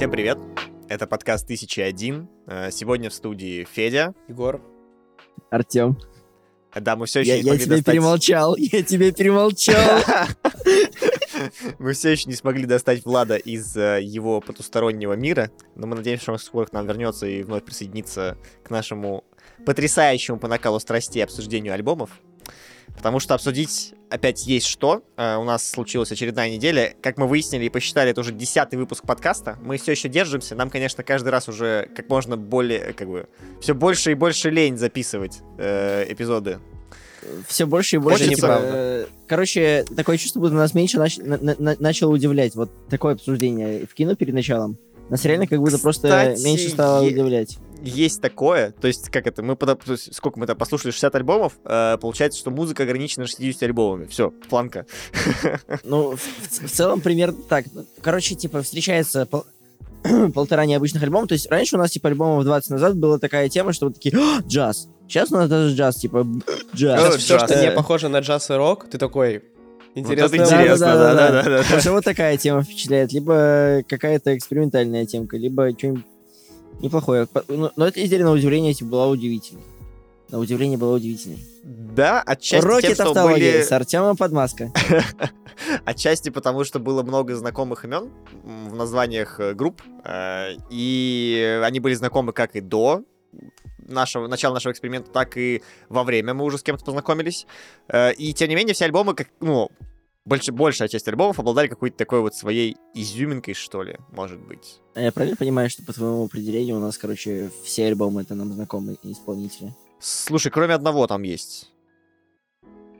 Всем привет! Это подкаст 1001. Э, Сегодня в студии Федя. Егор. Артем. Да, мы все еще Я, не я смогли тебя достать... перемолчал, я тебя перемолчал. Мы все еще не смогли достать Влада из э, его потустороннего мира, но мы надеемся, что он скоро к нам вернется и вновь присоединится к нашему потрясающему по накалу страстей обсуждению альбомов. Потому что обсудить опять есть что. Э, У нас случилась очередная неделя. Как мы выяснили и посчитали, это уже десятый выпуск подкаста. Мы все еще держимся. Нам, конечно, каждый раз уже как можно более, как бы, все больше и больше лень записывать э, эпизоды. Все больше и больше. Хочется. типа, э, Короче, такое чувство, будто нас меньше нач- на- на- на- начало удивлять. Вот такое обсуждение в кино перед началом. Нас реально как будто просто Кстати, меньше стало удивлять. Есть такое, то есть, как это, мы, то есть, сколько мы там послушали, 60 альбомов, э, получается, что музыка ограничена 60 альбомами, все, планка. Ну, в, в- в целом, примерно так. Короче, типа, встречается пол- полтора необычных альбома. То есть раньше у нас, типа, альбомов 20 назад была такая тема, что вот такие, «А, джаз. Сейчас у нас даже джаз, типа, джаз. Сейчас все, что не похоже на джаз и рок, ты такой... Интересно. это интересно. Уже вот такая тема впечатляет. Либо какая-то экспериментальная темка, либо что-нибудь неплохое. Ну, Но эта неделя, на удивление, типа, была удивительной. На удивление была удивительной. Да, отчасти Роки тем, что были... с Артемом Подмаска. Отчасти потому, что было много знакомых имен в названиях э, групп, э, и они были знакомы как и до нашего, начала нашего эксперимента, так и во время мы уже с кем-то познакомились. Э, И тем не менее все альбомы, как, ну, больше, большая часть альбомов обладали какой-то такой вот своей изюминкой, что ли, может быть. А Я правильно понимаю, что по твоему определению у нас, короче, все альбомы это нам знакомые исполнители? Слушай, кроме одного там есть.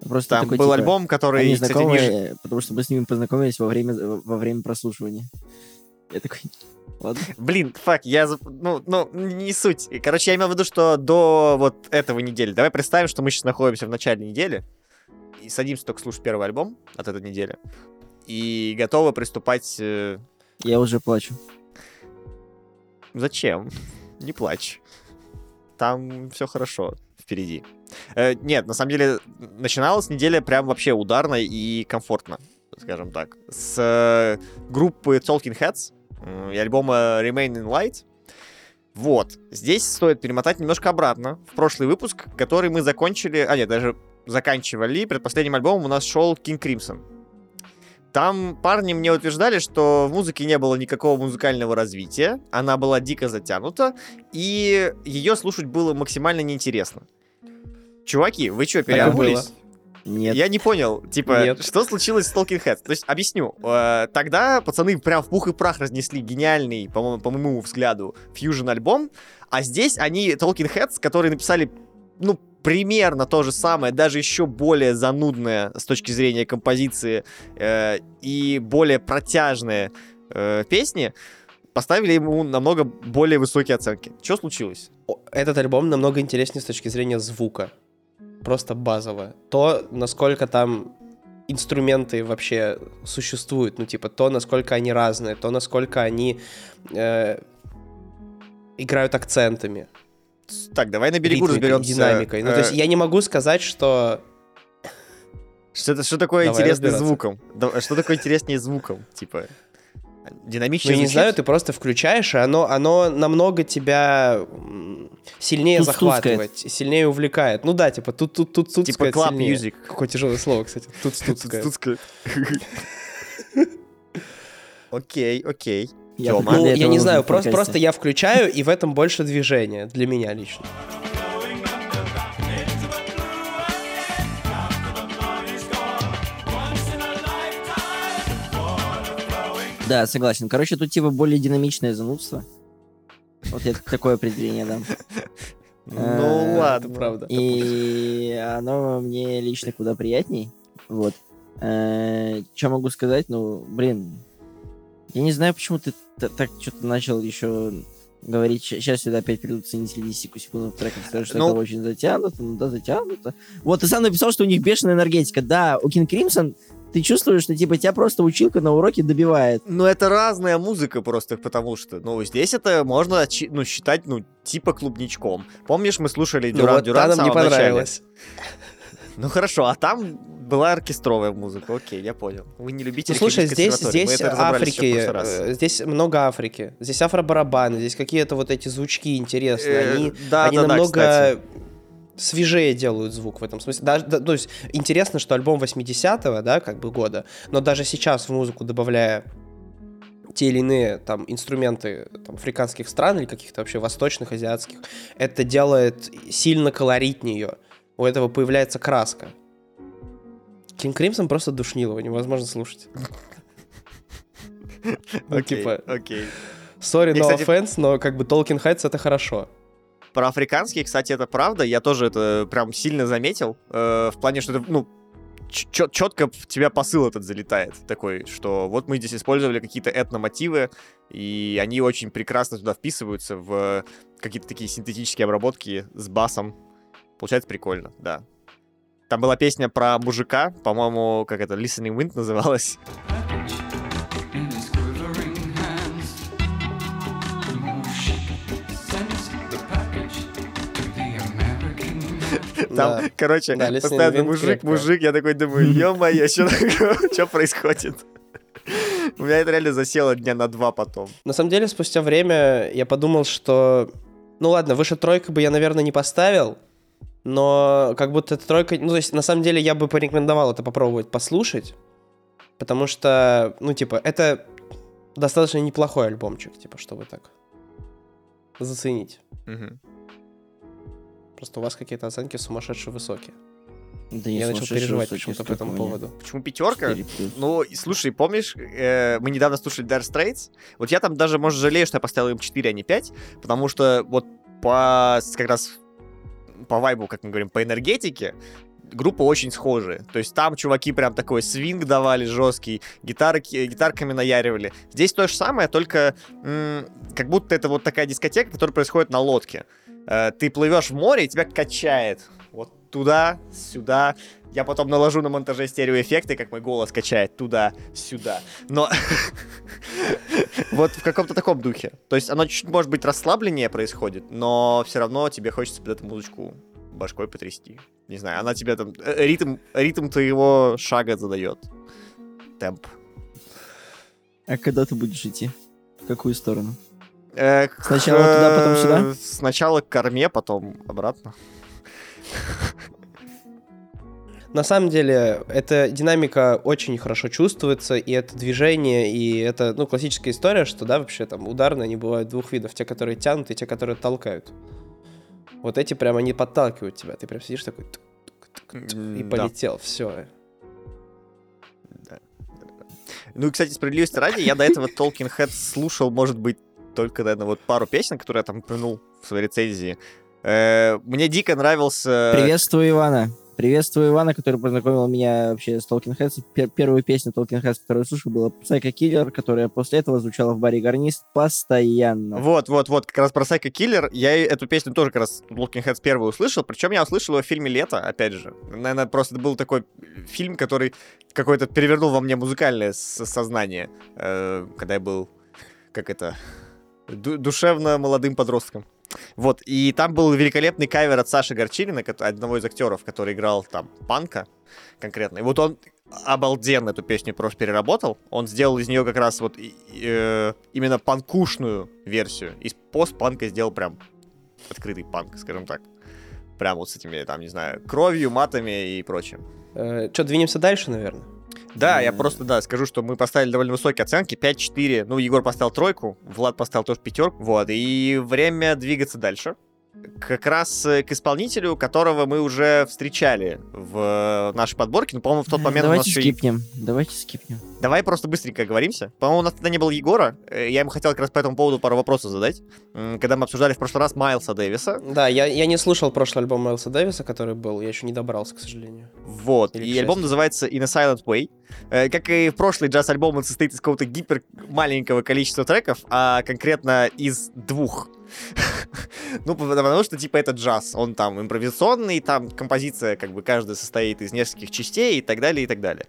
Просто Там такой, был типа, альбом, который, Они кстати, знакомые, э, потому что мы с ними познакомились во время, во время прослушивания. Я такой, ладно. Блин, фак, я... Ну, ну, не суть. Короче, я имел в виду, что до вот этого недели. Давай представим, что мы сейчас находимся в начале недели. И садимся только слушать первый альбом от этой недели. И готовы приступать... э, Я уже плачу. Зачем? Не плачь. Там все хорошо впереди. Э, нет, на самом деле, начиналась неделя прям вообще ударно и комфортно, скажем так. С э, группы Talking Heads м, и альбома Remain in Light. Вот. Здесь стоит перемотать немножко обратно в прошлый выпуск, который мы закончили... А, нет, даже заканчивали. Предпоследним альбомом у нас шел King Crimson. Там парни мне утверждали, что в музыке не было никакого музыкального развития, она была дико затянута, и ее слушать было максимально неинтересно. Чуваки, вы что, переобулись? Нет. Я не понял, типа, Нет. что случилось с Talking Heads? То есть, объясню. Э, Тогда пацаны прям в пух и прах разнесли гениальный, по-моему, по моему взгляду, фьюжн-альбом, а здесь они, Talking Heads, которые написали, ну, примерно то же самое, даже еще более занудное с точки зрения композиции э, и более протяжные э, песни, поставили ему намного более высокие оценки. Что случилось? Этот альбом намного интереснее с точки зрения звука. Просто базово. То, насколько там инструменты вообще существуют, ну, типа, то, насколько они разные, то, насколько они э, играют акцентами, Так, давай на берегу ритмикой, разберемся. динамикой. Ну, то есть э, я не могу сказать, что... Что, что такое Давай разбираться. звуком? Что такое интереснее звуком? Типа, Ну, динамичнее я не знаю, ты просто включаешь, и оно, оно намного тебя сильнее захватывает, сильнее увлекает. Ну да, типа тут тут тут тут Типа club сильнее. music. Какое тяжелое слово, кстати. Тут тут Окей, окей. Я Тёма? Ну, я не знаю, просто, просто я включаю, и в этом больше движения для меня лично. Да, согласен. Короче, тут типа более динамичное занудство. Вот я такое определение дам. Ну Э, ладно. Правда. И оно мне лично куда приятней. Вот. Что могу сказать? Ну, блин, я не знаю, почему ты так что-то начал еще говорить. Сейчас сюда опять придут ценители 10 секундных треков, скажут, что Ну- это очень затянуто, ну да, затянуто. Вот, ты сам написал, что у них бешеная энергетика. Да, у King Crimson ты чувствуешь, что типа тебя просто училка на уроке добивает. Ну, это разная музыка просто, потому что, ну, здесь это можно, ну, считать, ну, типа клубничком. Помнишь, мы слушали Ну Дюран вот Дюран в самом начале? понравилось. Ну, хорошо, а там была оркестровая музыка, окей, я понял. Вы не любите Ну, слушай, здесь, здесь Африки, э, здесь много Африки. Здесь афробарабаны, здесь какие-то вот эти звучки интересные. Э, Они, да, они да, да, намного кстати. свежее делают звук в этом смысле. Даже, да, то есть интересно, что альбом 80-го, да, как бы года, но даже сейчас в музыку добавляя те или иные там инструменты там, африканских стран или каких-то вообще восточных, азиатских, это делает сильно колоритнее ее. У этого появляется краска. Кинг Кримсон просто душнил его, невозможно слушать. Ну, Окей, типа, окей. sorry, no offense, но как бы Tolkien Heads это хорошо. Про африканские, кстати, это правда. Я тоже это прям сильно заметил. э, в плане, что это, ну, четко в тебя посыл этот залетает. Такой, что вот мы здесь использовали какие-то этномотивы, и они очень прекрасно туда вписываются в какие-то такие синтетические обработки с басом. Получается прикольно, да. Там была песня про мужика, по-моему, как это, Listening Wind называлась. Там, Да. короче, Да, постоянно мужик, мужик, я такой думаю, ё-моё, что происходит? У меня это реально засело дня на два потом. На самом деле, спустя время я подумал, что... Ну ладно, выше тройка бы я, наверное, не поставил, но как будто эта тройка... Ну, то есть, на самом деле, я бы порекомендовал это попробовать послушать, потому что, ну, типа, это достаточно неплохой альбомчик, типа, чтобы так заценить. Мгм. Просто у вас какие-то оценки сумасшедшие высокие. Да я не начал переживать почему-то по этому поводу. Почему пятерка? Ну, слушай, помнишь, э, мы недавно слушали Dire Straits? Вот я там даже, может, жалею, что я поставил им 4, а не 5, потому что вот по, как раз по вайбу, как мы говорим, по энергетике, группы очень схожие. То есть там чуваки прям такой свинг давали жесткий, гитары, гитарками наяривали. Здесь то же самое, только м, как будто это вот такая дискотека, которая происходит на лодке. Э, ты плывешь в море, и тебя качает. Туда, сюда. Я потом наложу на монтаже стереоэффекты, как мой голос качает туда, сюда. Но вот в каком-то таком духе. То есть оно чуть, может быть, расслабленнее происходит, но все равно тебе хочется под эту музычку башкой потрясти. Не знаю, она тебе там... э, Ритм, ритм твоего шага задает. Темп. А когда ты будешь идти? В какую сторону? Э, к- Сначала туда, потом сюда? э, Сначала к корме, потом обратно. На самом деле, эта динамика очень хорошо чувствуется, и это движение, и это, ну, классическая история, что, да, вообще там ударные, они бывают двух видов, те, которые тянут, и те, которые толкают. Вот эти прям, они подталкивают тебя, ты прям сидишь такой и М, да. полетел, все. Ну и, кстати, справедливости ради, я до этого Tolkien Head слушал, может быть, только, наверное, вот пару песен, которые я там упомянул в своей рецензии. Э, Мне дико нравился... Приветствую Ивана. Приветствую Ивана, который познакомил меня вообще с Talking Heads. Пер- первую песню Talking Heads, которую я слушал, была Psycho Killer, которая после этого звучала в баре Гарнист постоянно. Вот, вот, вот, как раз про Psycho Killer. Я эту песню тоже как раз Talking Heads первую услышал, причем я услышал ее в фильме «Лето», опять же. Наверное, просто это был такой фильм, который какой-то перевернул во мне музыкальное сознание, э, когда я был, как это, ду- душевно молодым подростком. Вот, и там был великолепный кавер от Саши Горчилина, одного из актеров, который играл там панка конкретно. И вот он обалденно эту песню просто переработал. Он сделал из нее как раз вот э, именно панкушную версию. Из постпанка сделал прям открытый панк, скажем так. Прям вот с этими, там, не знаю, кровью, матами и прочим. Что, двинемся дальше, наверное? Да, я просто, да, скажу, что мы поставили довольно высокие оценки, 5-4, ну, Егор поставил тройку, Влад поставил тоже пятерку, вот, и время двигаться дальше. Как раз э, к исполнителю, которого мы уже встречали в нашей подборке, ну, по-моему, в тот момент у нас Давайте еще и- скипнем. Давайте скипнем. Давай просто быстренько оговоримся. По-моему, у нас тогда не было Егора. Э, Я ему хотел как раз по этому поводу пару вопросов задать. Когда мы обсуждали в прошлый раз Майлса Дэвиса. Да, я, я не слушал прошлый альбом Майлса Дэвиса, который был, я еще не добрался, к сожалению. Вот. Или и альбом называется In a Silent Way. Э, Как и в прошлый джаз-альбом, он состоит из какого-то гипер маленького количества треков, а конкретно из двух. Ну, потому что, типа, это джаз. Он там импровизационный, там композиция, как бы, каждая состоит из нескольких частей и так далее, и так далее.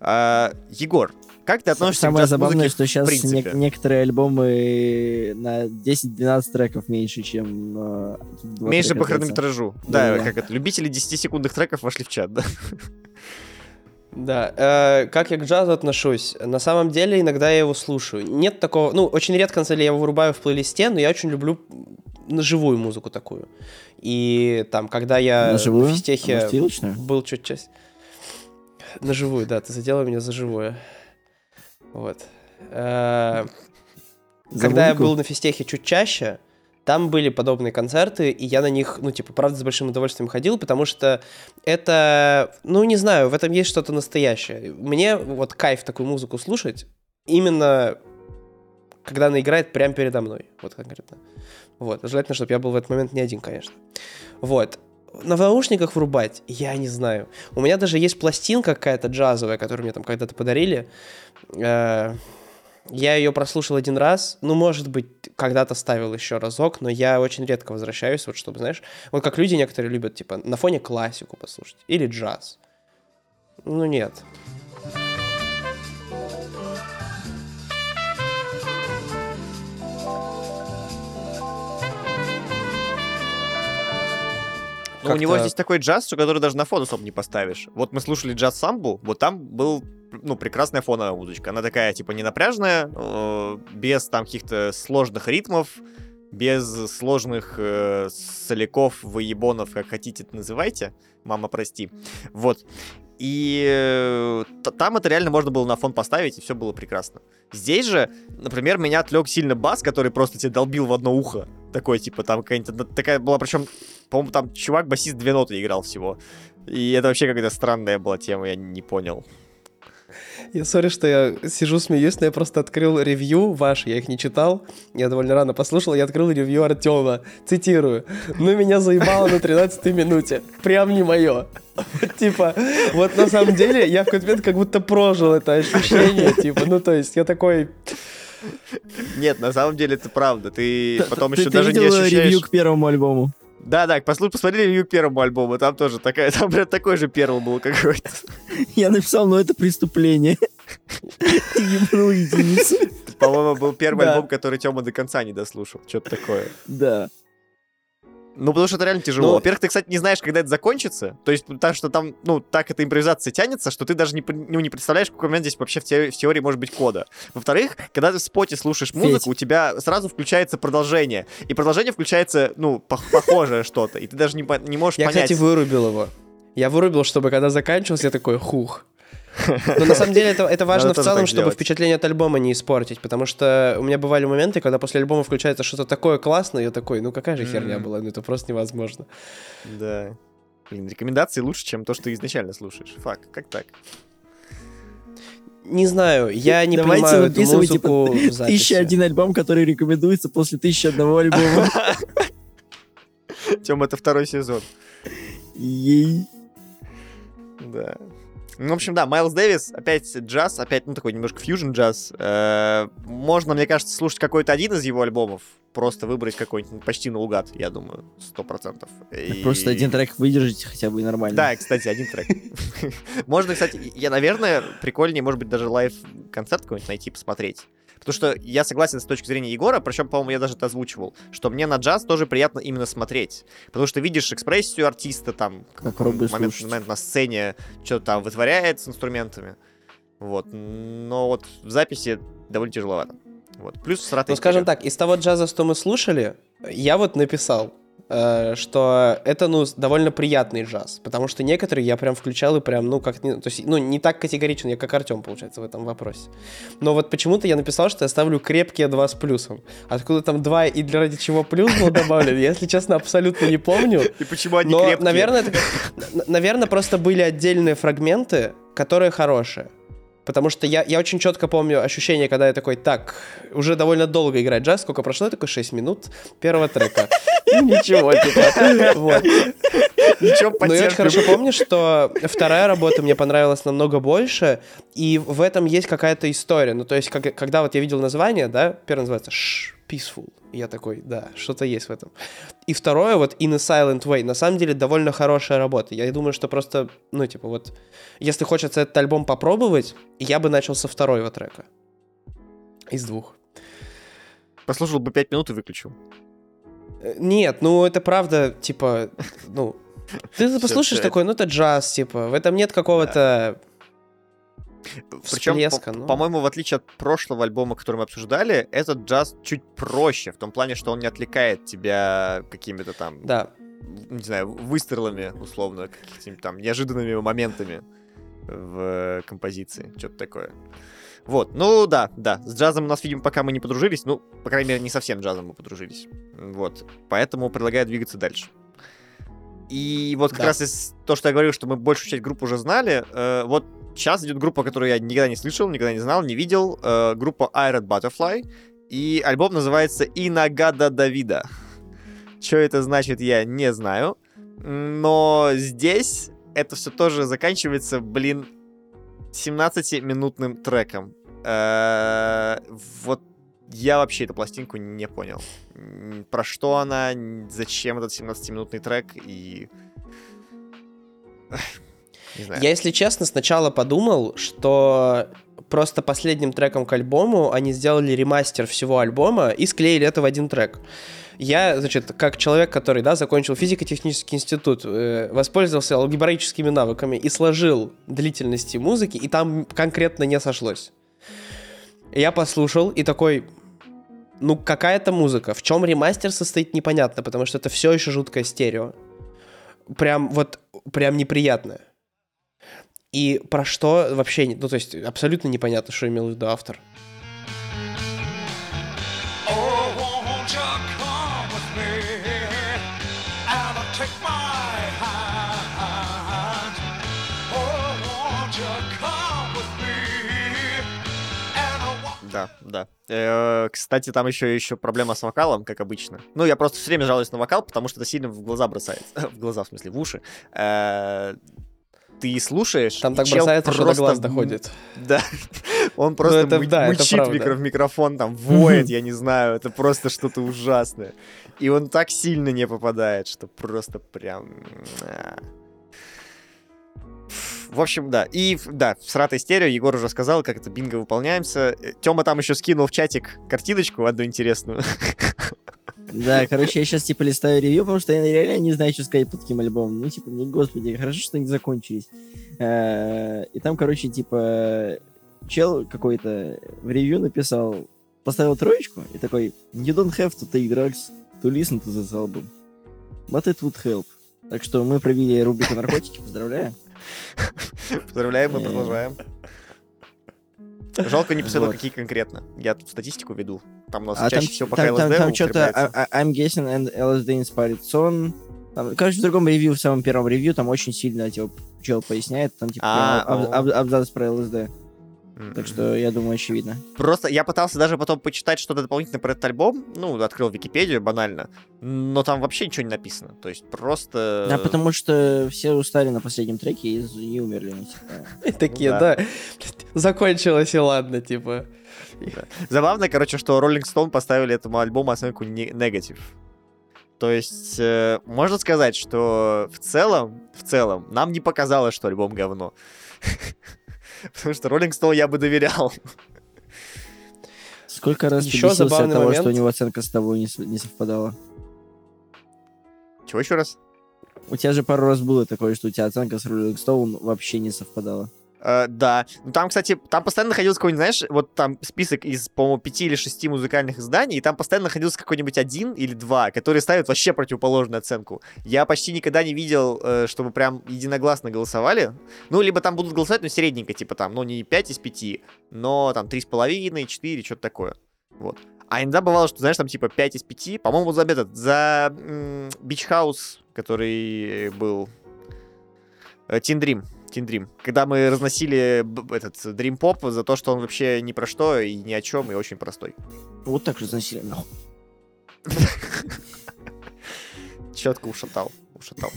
А, Егор, как ты относишься Самое к забавное, что сейчас принципе? некоторые альбомы на 10-12 треков меньше, чем... э, Меньше по хронометражу. Да, Да-да-да. как это, любители 10-секундных треков вошли в чат, да? Да, э, как я к джазу отношусь? На самом деле, иногда я его слушаю. Нет такого, ну, очень редко, на самом деле, я его вырубаю в плейлисте, но я очень люблю живую музыку такую. И там, когда я На живую? в вилочную? был чуть часть... На живую, да, ты задела меня за живое. Вот. Э, Когда я был на физтехе чуть чаще, там были подобные концерты, и я на них, ну, типа, правда, с большим удовольствием ходил, потому что это, ну, не знаю, в этом есть что-то настоящее. Мне вот кайф такую музыку слушать именно когда она играет прямо передо мной, вот конкретно. Вот, желательно, чтобы я был в этот момент не один, конечно. Вот. На наушниках врубать, я не знаю. У меня даже есть пластинка какая-то джазовая, которую мне там когда-то подарили. Э, Я ее прослушал один раз, ну, может быть, когда-то ставил еще разок, но я очень редко возвращаюсь, вот чтобы, знаешь, вот как люди некоторые любят, типа, на фоне классику послушать или джаз. Ну, нет. Ну, у него здесь такой джаз, который даже на фон особо не поставишь. Вот мы слушали джаз самбу, вот там был, ну, прекрасная фоновая музычка. Она такая, типа, не напряжная, э, без там каких-то сложных ритмов, без сложных э, соляков, выебонов, как хотите это называйте. Мама, прости. Вот. И э, там это реально можно было на фон поставить, и все было прекрасно. Здесь же, например, меня отвлек сильно бас, который просто тебе долбил в одно ухо. Такой, типа, там какая-нибудь такая была, причем, по-моему, там чувак-басист две ноты играл всего. И это вообще какая-то странная была тема, я не понял. Я сори, что я сижу смеюсь, но я просто открыл ревью ваши, я их не читал, я довольно рано послушал, я открыл ревью Артема, цитирую, ну меня заебало на 13 минуте, прям не мое. Типа, вот на самом деле я в какой-то момент как будто прожил это ощущение, типа, ну то есть я такой, Нет, на самом деле это правда. Ты потом ты- еще ты даже не видел ощущаешь... ревью к первому альбому? Да, да, послушай, посмотри ревью первому альбому, там тоже такая, там прям такой же первый был какой-то. Я написал, ну это преступление. Ты ебнул единицу. По-моему, был первый альбом, который Тёма до конца не дослушал. Что-то такое. Да. Ну, потому что это реально тяжело. Ну- Во-первых, ты, кстати, не знаешь, когда это закончится. То есть, так что там, ну, так эта импровизация тянется, что ты даже не, ну, не представляешь, в какой момент здесь вообще в теории, в теории может быть кода. Во-вторых, когда ты в споте слушаешь музыку, Федь. у тебя сразу включается продолжение. И продолжение включается, ну, пох- похожее что-то. И ты даже не, не можешь я, понять. кстати, вырубил его. Я вырубил, чтобы когда заканчивался, я такой, хух. Но на самом деле это, это важно Надо в целом, чтобы делать. впечатление от альбома не испортить, потому что у меня бывали моменты, когда после альбома включается что-то такое классное, я такой, ну какая же херня была, ну это просто невозможно. Да. Блин, рекомендации лучше, чем то, что ты изначально слушаешь. Фак, как так? Не знаю, я не Давайте понимаю эту типа, музыку в записи. Тысяча один альбом, который рекомендуется после тысячи одного альбома. Тем, это второй сезон. Ей. Да. Ну, в общем, да, Майлз Дэвис, опять джаз, опять, ну, такой немножко фьюжн джаз. Э, Можно, мне кажется, слушать какой-то один из его альбомов, просто выбрать какой-нибудь почти наугад, я думаю, сто процентов. И- Просто один трек выдержите хотя бы и нормально. Да, кстати, один трек. Можно, кстати, я, наверное, прикольнее, может быть, даже лайв-концерт какой-нибудь найти, посмотреть. Потому что я согласен с точки зрения Егора, причем, по-моему, я даже это озвучивал, что мне на джаз тоже приятно именно смотреть. Потому что видишь экспрессию артиста там, Как момент, момент на сцене, что там вытворяет с инструментами. Вот. Но вот в записи довольно тяжеловато. Вот. Плюс сратый Ну, скажем так, из того джаза, что мы слушали, я вот написал, что это, ну, довольно приятный джаз, потому что некоторые я прям включал и прям, ну, как, то есть, ну, не так категорично, я как Артем, получается, в этом вопросе. Но вот почему-то я написал, что я ставлю крепкие два с плюсом. Откуда там два и для ради чего плюс был добавлен, я, если честно, абсолютно не помню. И почему они Но, крепкие? наверное, это, наверное, просто были отдельные фрагменты, которые хорошие. Потому что я, я очень четко помню ощущение, когда я такой, так, уже довольно долго играть джаз, сколько прошло, я такой 6 минут первого трека. Ничего, типа, вот. Ничего, Но я очень хорошо помню, что вторая работа мне понравилась намного больше, и в этом есть какая-то история. Ну, то есть, как- когда вот я видел название, да, первое называется «Shh, Peaceful. Я такой, да, что-то есть в этом. И второе, вот In a Silent Way, на самом деле довольно хорошая работа. Я думаю, что просто, ну, типа, вот, если хочется этот альбом попробовать, я бы начал со второго трека. Из двух. Послушал бы пять минут и выключил. Э, Нет, ну это правда, типа, ну, ты послушаешь такой, ну это джаз, типа, в этом нет какого-то, Причем, Всплеска, по- ну. по-моему, в отличие от прошлого альбома, который мы обсуждали, этот джаз чуть проще, в том плане, что он не отвлекает тебя какими-то там, Да. не знаю, выстрелами, условно, какими-то там неожиданными моментами в композиции, что-то такое. Вот, ну да, да, с джазом у нас, видимо, пока мы не подружились, ну, по крайней мере, не совсем джазом мы подружились. Вот, поэтому предлагаю двигаться дальше. И вот как Да. раз из то, что я говорил, что мы большую часть группы уже знали, э, вот сейчас идет группа, которую я никогда не слышал, никогда не знал, не видел, э, группа Iron Butterfly, и альбом называется «Инагада Давида». Что это значит, я не знаю, но здесь это все тоже заканчивается, блин, 17-минутным треком. Э, Вот я вообще эту пластинку не понял. Про что она, зачем этот 17-минутный трек и... Я, если честно, сначала подумал, что просто последним треком к альбому они сделали ремастер всего альбома и склеили это в один трек. Я, значит, как человек, который, да, закончил физико-технический институт, э, воспользовался алгебраическими навыками и сложил длительности музыки, и там конкретно не сошлось. Я послушал и такой, ну какая-то музыка. В чем ремастер состоит, непонятно, потому что это все еще жуткое стерео. Прям вот, прям неприятное. И про что вообще, ну то есть абсолютно непонятно, что имел в виду автор. Да, да. Э, Кстати, там еще, еще проблема с вокалом, как обычно. Ну, я просто все время жалуюсь на вокал, потому что это сильно в глаза бросается. в глаза, в смысле, в уши. Э, Ты слушаешь, Там так бросается, что до просто глаз доходит. Да. Он просто это- мы- да, это мычит правда. микро- в микрофон, там, воет, я не знаю. Это просто что-то ужасное. И он так сильно не попадает, что просто прям... а. В общем, да. И, да, в сратой стерео Егор уже сказал, как это бинго выполняемся. Тёма там еще скинул в чатик картиночку одну интересную. Да, короче, я сейчас типа листаю ревью, потому что я реально не знаю, что сказать по таким альбомам. Ну, типа, ну, господи, хорошо, что они закончились. Э, И там, короче, типа, чел какой-то в ревью написал, поставил троечку и такой, you don't have to take drugs to listen to this album, but it would help. Так что мы провели рубрику наркотики, поздравляю. Поздравляем, мы Э. продолжаем. Жалко, не посмотрел, Вот. какие конкретно. Я тут статистику веду. Там у нас А там, чаще всего пока там, там, LSD там что-то употребляется. I'm guessing and LSD inspired. Там, короче, в другом ревью, в самом первом ревью, там очень сильно, типа, чел поясняет, там, типа, А, ну. аб- абзац про ЛСД. Так что, я думаю, очевидно. Просто я пытался даже потом почитать что-то дополнительно про этот альбом. Ну, открыл Википедию банально. Но там вообще ничего не написано. То есть просто... Да, потому что все устали на последнем треке и, и умерли. ну, типа. И такие, да. закончилось и ладно, типа. Забавно, короче, что Rolling Stone поставили этому альбому оценку не- негатив. То есть, э, можно сказать, что в целом, в целом, нам не показалось, что альбом говно. Потому что Rolling Stone я бы доверял. Сколько раз ты Ещё бесился от забавный того, момент. что у него оценка с тобой не, не совпадала? Чего еще раз? У тебя же пару раз было такое, что у тебя оценка с Rolling Stone вообще не совпадала. Э, да. Ну, там, кстати, там постоянно находился какой-нибудь, знаешь, вот там список из, по-моему, пяти или шести музыкальных изданий, и там постоянно находился какой-нибудь один или два, которые ставят вообще противоположную оценку. Я почти никогда не видел, э, чтобы прям единогласно голосовали. Ну, либо там будут голосовать, но средненько, типа там, ну, не 5 из 5, но там 3,5, 4, что-то такое. Вот. А иногда бывало, что, знаешь, там типа 5 из 5, по-моему, за этот, за Beach House, который был... э, Teen Dream. Когда мы разносили этот Dream Pop за то, что он вообще ни про что и ни о чем, и очень простой. Вот так же заносили. нахуй. Четко ушатал. Ушатал.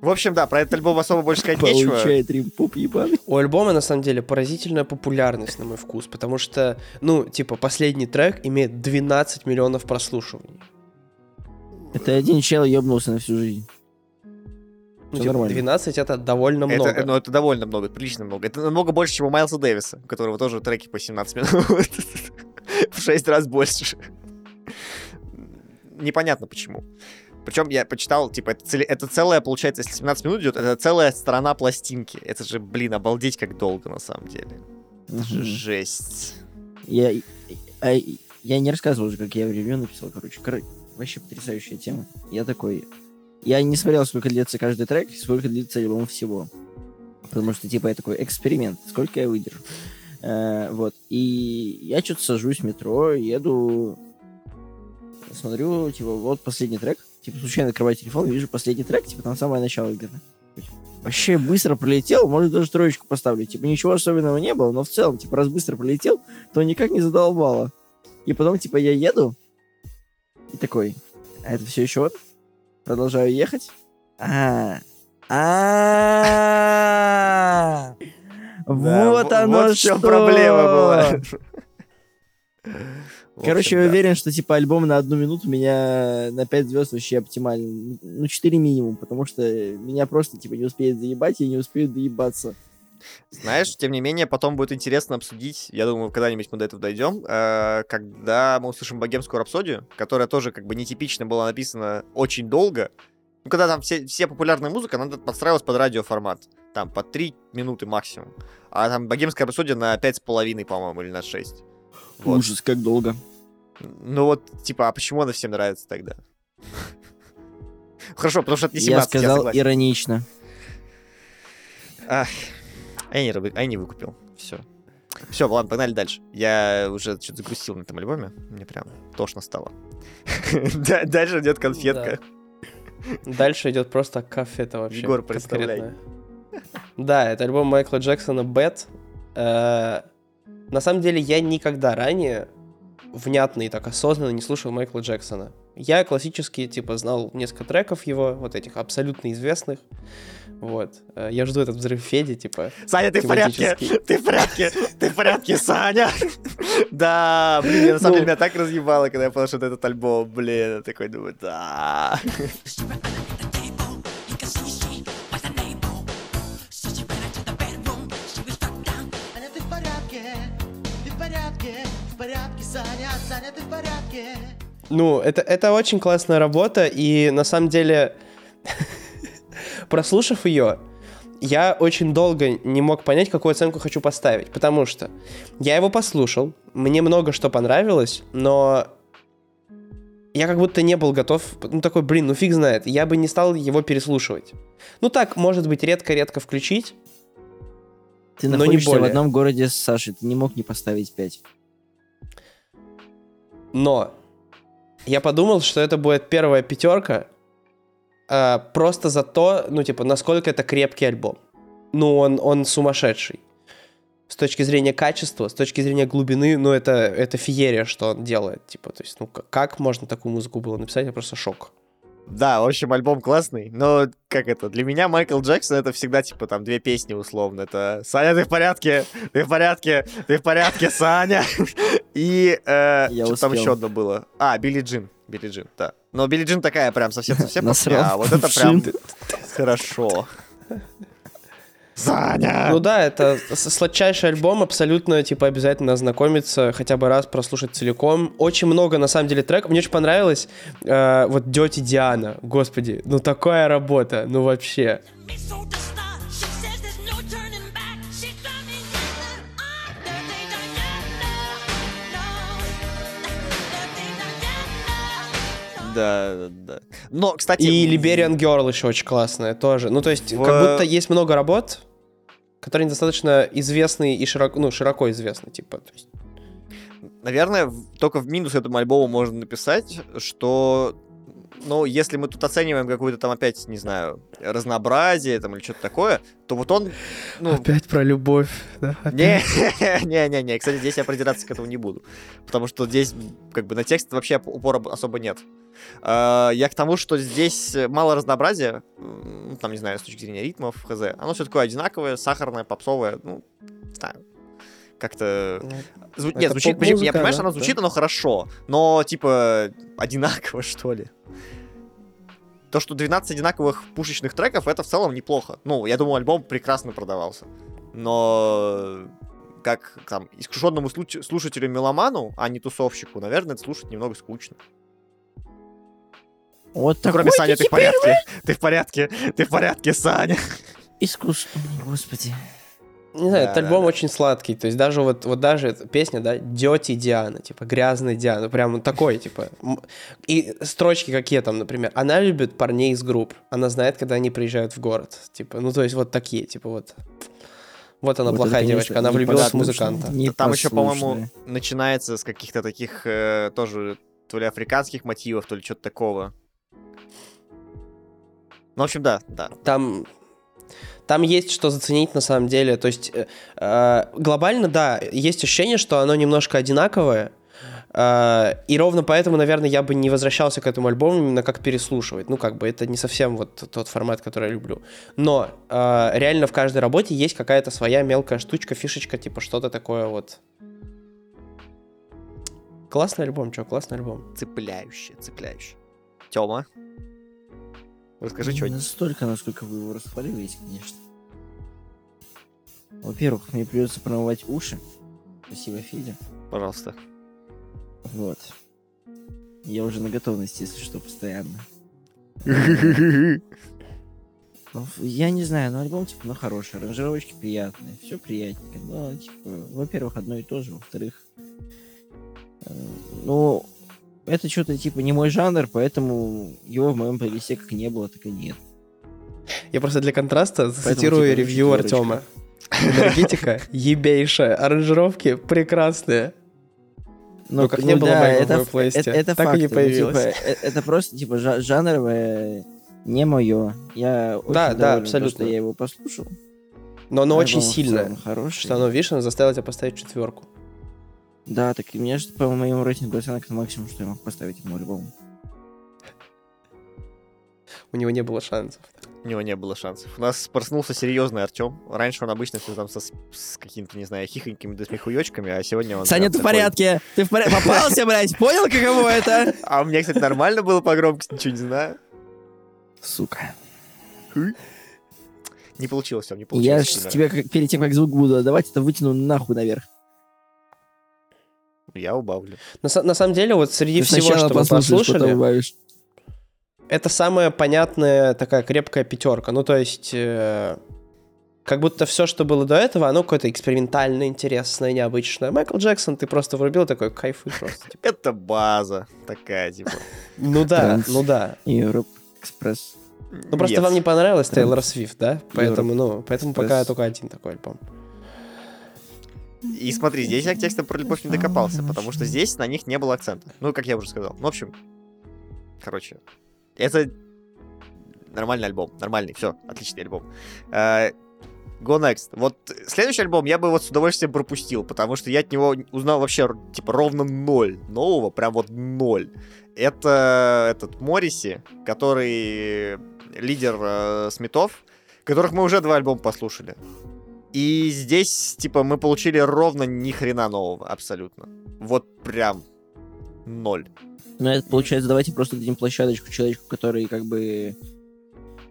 В общем, да, про этот альбом особо больше сказать нечего. Получает римпоп ебаный. У альбома, на самом деле, поразительная популярность, на мой вкус, потому что, ну, типа, последний трек имеет 12 миллионов прослушиваний. Это один чел ебнулся на всю жизнь. Ну, типа, нормально. 12 это довольно много. Это, ну, это довольно много, это прилично много. Это намного больше, чем у Майлза Дэвиса, у которого тоже треки по 17 минут. В 6 раз больше. Непонятно почему. Причем я почитал, типа, это, цели- это целая, получается, если 17 минут идет, это целая сторона пластинки. Это же, блин, обалдеть как долго на самом деле. Это же жесть. Я, а, я не рассказывал уже, как я в ревью написал, короче. Кор- вообще потрясающая тема. Я такой... Я не смотрел, сколько длится каждый трек, сколько длится альбом всего. Потому что, типа, я такой эксперимент, сколько я выдержу. Э, вот. И я что-то сажусь в метро, еду, смотрю, типа, вот последний трек. Типа, случайно открываю телефон, вижу последний трек, типа, там самое начало где-то. Вообще быстро пролетел, может, даже троечку поставлю. Типа, ничего особенного не было, но в целом, типа, раз быстро пролетел, то никак не задолбало. И потом, типа, я еду, и такой, а это все еще вот? Продолжаю ехать. А, а, вот во- оно что. проблема была. Короче, я уверен, что типа альбом на одну минуту меня на 5 звезд вообще оптимальный. Ну, 4 минимум, потому что меня просто типа не успеет заебать, и не успеют доебаться. Знаешь, тем не менее, потом будет интересно обсудить, я думаю, когда-нибудь мы до этого дойдем, э, когда мы услышим богемскую рапсодию, которая тоже как бы нетипично была написана очень долго. Ну, когда там все, все популярная музыка, она подстраивалась под радиоформат. Там по 3 минуты максимум. А там богемская рапсодия на 5,5, по-моему, или на 6. Вот. Ужас, как долго. Ну вот, типа, а почему она всем нравится тогда? Хорошо, потому что это не я 17, я сказал согласен. иронично. Ах, а я не, а я не выкупил. Все. Все, ладно, погнали дальше. Я уже что-то загрустил на этом альбоме. Мне прям тошно стало. Да- Дальше идет конфетка. Дальше идет просто кафета вообще. Егор, представляй. Да, это альбом Майкла Джексона Bad. Э, На самом деле я никогда ранее внятно и так осознанно не слушал Майкла Джексона. Я классически, типа, знал несколько треков его, вот этих абсолютно известных. Вот. Э, Я жду этот взрыв Феди, типа. Саня, ты в порядке? Ты в порядке? Ты в порядке, Саня? Да, блин, я на самом Ну. деле меня так разъебало, когда я понял, что это этот альбом, блин, я такой думаю, да. Саня, ты в порядке? Ты в порядке? В порядке, Саня? Саня, ты в порядке? Ну, это, это очень классная работа, и на самом деле, прослушав ее, я очень долго не мог понять, какую оценку хочу поставить, потому что я его послушал, мне много что понравилось, но я как будто не был готов, ну такой, блин, ну фиг знает, я бы не стал его переслушивать. Ну так, может быть, редко-редко включить, Ты Но не находишься в более. одном городе с Сашей, ты не мог не поставить 5. Но я подумал, что это будет первая пятерка а, просто за то, ну, типа, насколько это крепкий альбом. Ну, он, он сумасшедший. С точки зрения качества, с точки зрения глубины, ну, это, это феерия, что он делает. Типа, то есть, ну, как можно такую музыку было написать? Я просто шок. Да, в общем, альбом классный, но как это, для меня Майкл Джексон это всегда типа там две песни условно. Это «Саня, ты в порядке? Ты в порядке? Ты в порядке, Саня?» И э, что там еще одно было? А, Билли Джин. Билли Джин, да. Но Билли Джин такая прям совсем-совсем а вот это прям хорошо. Саня! Ну да, это сладчайший альбом, абсолютно, типа, обязательно ознакомиться, хотя бы раз прослушать целиком. Очень много, на самом деле, треков. Мне очень понравилось, э, вот, Дети Диана, господи, ну такая работа, ну вообще. Да, да. Но, кстати... И Liberian Girl еще очень классная тоже. Ну, то есть, В- как будто есть много работ, которые недостаточно известны и широко, ну, широко известны, типа. То есть, Наверное, только в минус этому альбому можно написать, что, ну, если мы тут оцениваем какую-то там опять, не знаю, разнообразие там или что-то такое, то вот он, ну, Опять про любовь, да? не, не, не, не, кстати, здесь я придираться к этому не буду, потому что здесь как бы на текст вообще упора особо нет. А, Я к тому, что здесь мало разнообразия, там, не знаю, с точки зрения ритмов, хз. Оно все такое одинаковое, сахарное, попсовое, ну, не знаю, как-то Зву- Это Нет, звучит, причем, я понимаю, что да, оно звучит, да. оно хорошо, но, типа, одинаково, что ли. То, что 12 одинаковых пушечных треков, это в целом неплохо. Ну, я думаю, альбом прекрасно продавался. Но как там искушенному слушателю меломану, а не тусовщику, наверное, это слушать немного скучно. Вот Ну, такой кроме Саня, ты ты в порядке? Ты в порядке? Ты в порядке, Саня? искусственный, господи. Не знаю, Да, этот да, альбом да. очень сладкий. То есть даже вот, вот даже песня, да, Дети Диана, типа грязная Диана, прям вот такой, типа. И строчки какие там, например. Она любит парней из групп. Она знает, когда они приезжают в город. Типа, ну то есть вот такие, типа вот. Вот она Вот плохая девочка, она влюбилась в музыканта. Там еще, по-моему, начинается с каких-то таких э, тоже то ли африканских мотивов, то ли что-то такого. Ну, в общем, да, да. Там, там есть что заценить на самом деле. То есть э, э, глобально, да, есть ощущение, что оно немножко одинаковое. Э, и ровно поэтому, наверное, я бы не возвращался к этому альбому именно как переслушивать. Ну, как бы это не совсем вот тот формат, который я люблю. Но э, реально в каждой работе есть какая-то своя мелкая штучка, фишечка, типа что-то такое вот. Классный альбом, чё, классный альбом. Цепляющее, цепляющее. Тёма, расскажи Не что-нибудь. настолько, насколько вы его расхваливаете, конечно. Во-первых, мне придется промывать уши. Спасибо, Федя. Пожалуйста. Вот. Я уже на готовности, если что, постоянно. Ну, Я не знаю, но альбом, типа, ну, хороший, аранжировочки приятные, все приятненько. Но, типа, во-первых, одно и то же, во-вторых, э, ну, это что-то, типа, не мой жанр, поэтому его в моем плейлисте как не было, так и нет. Я просто для контраста цитирую типа, ревью. Артема. Энергетика ебейшая, аранжировки прекрасные. Ну, как не было бы в моем плейлисте, это, это так и не ну, типа, появилось. э- это просто, типа, жа- жанровое не мое. Я Да, да, абсолютно. то, что я его послушал. Но оно очень Альбом сильное. Хороший. Что оно, видишь, оно заставило тебя поставить четверку. Да, так и мне же по моему рейтингу оценок на максимум, что я мог поставить этому альбому. У него не было шансов. У него не было шансов. У нас проснулся серьезный Артем. Раньше он обычно все там со, с, какими-то, не знаю, хихонькими да смехуёчками, а сегодня он... Саня, ты в порядке? Ты в порядке? Попался, блядь? Понял, каково это? А у меня, кстати, нормально было по громкости, ничего не знаю. Сука. Не получилось, Тём, не Я получилось. Тимур. тебе перед тем, как звук буду отдавать, это вытяну нахуй наверх. Я убавлю. На, на самом деле, вот среди Ты всего, что мы послушали, это самая понятная такая крепкая пятерка. Ну, то есть, э, как будто все, что было до этого, оно какое-то экспериментальное, интересное, необычное. Майкл Джексон, ты просто врубил такой кайфуй просто. типа. Это база такая, типа. Ну да, ну да. Европ Экспресс. Ну просто вам не понравилась Транс. Тейлор Свифт, да? Поэтому, ну, поэтому пока только один такой альбом. И смотри, здесь я к текстам про любовь не докопался, потому что здесь на них не было акцента. Ну, как я уже сказал. Ну, в общем, короче, это нормальный альбом, нормальный, все, отличный альбом. Э, Go Next. Вот следующий альбом я бы вот с удовольствием пропустил, потому что я от него узнал вообще типа ровно ноль нового, прям вот ноль. Это этот Морриси, который лидер э, Смитов, которых мы уже два альбома послушали. И здесь, типа, мы получили ровно ни хрена нового, абсолютно. Вот прям ноль. Ну, это получается, давайте просто дадим площадочку человеку, который как бы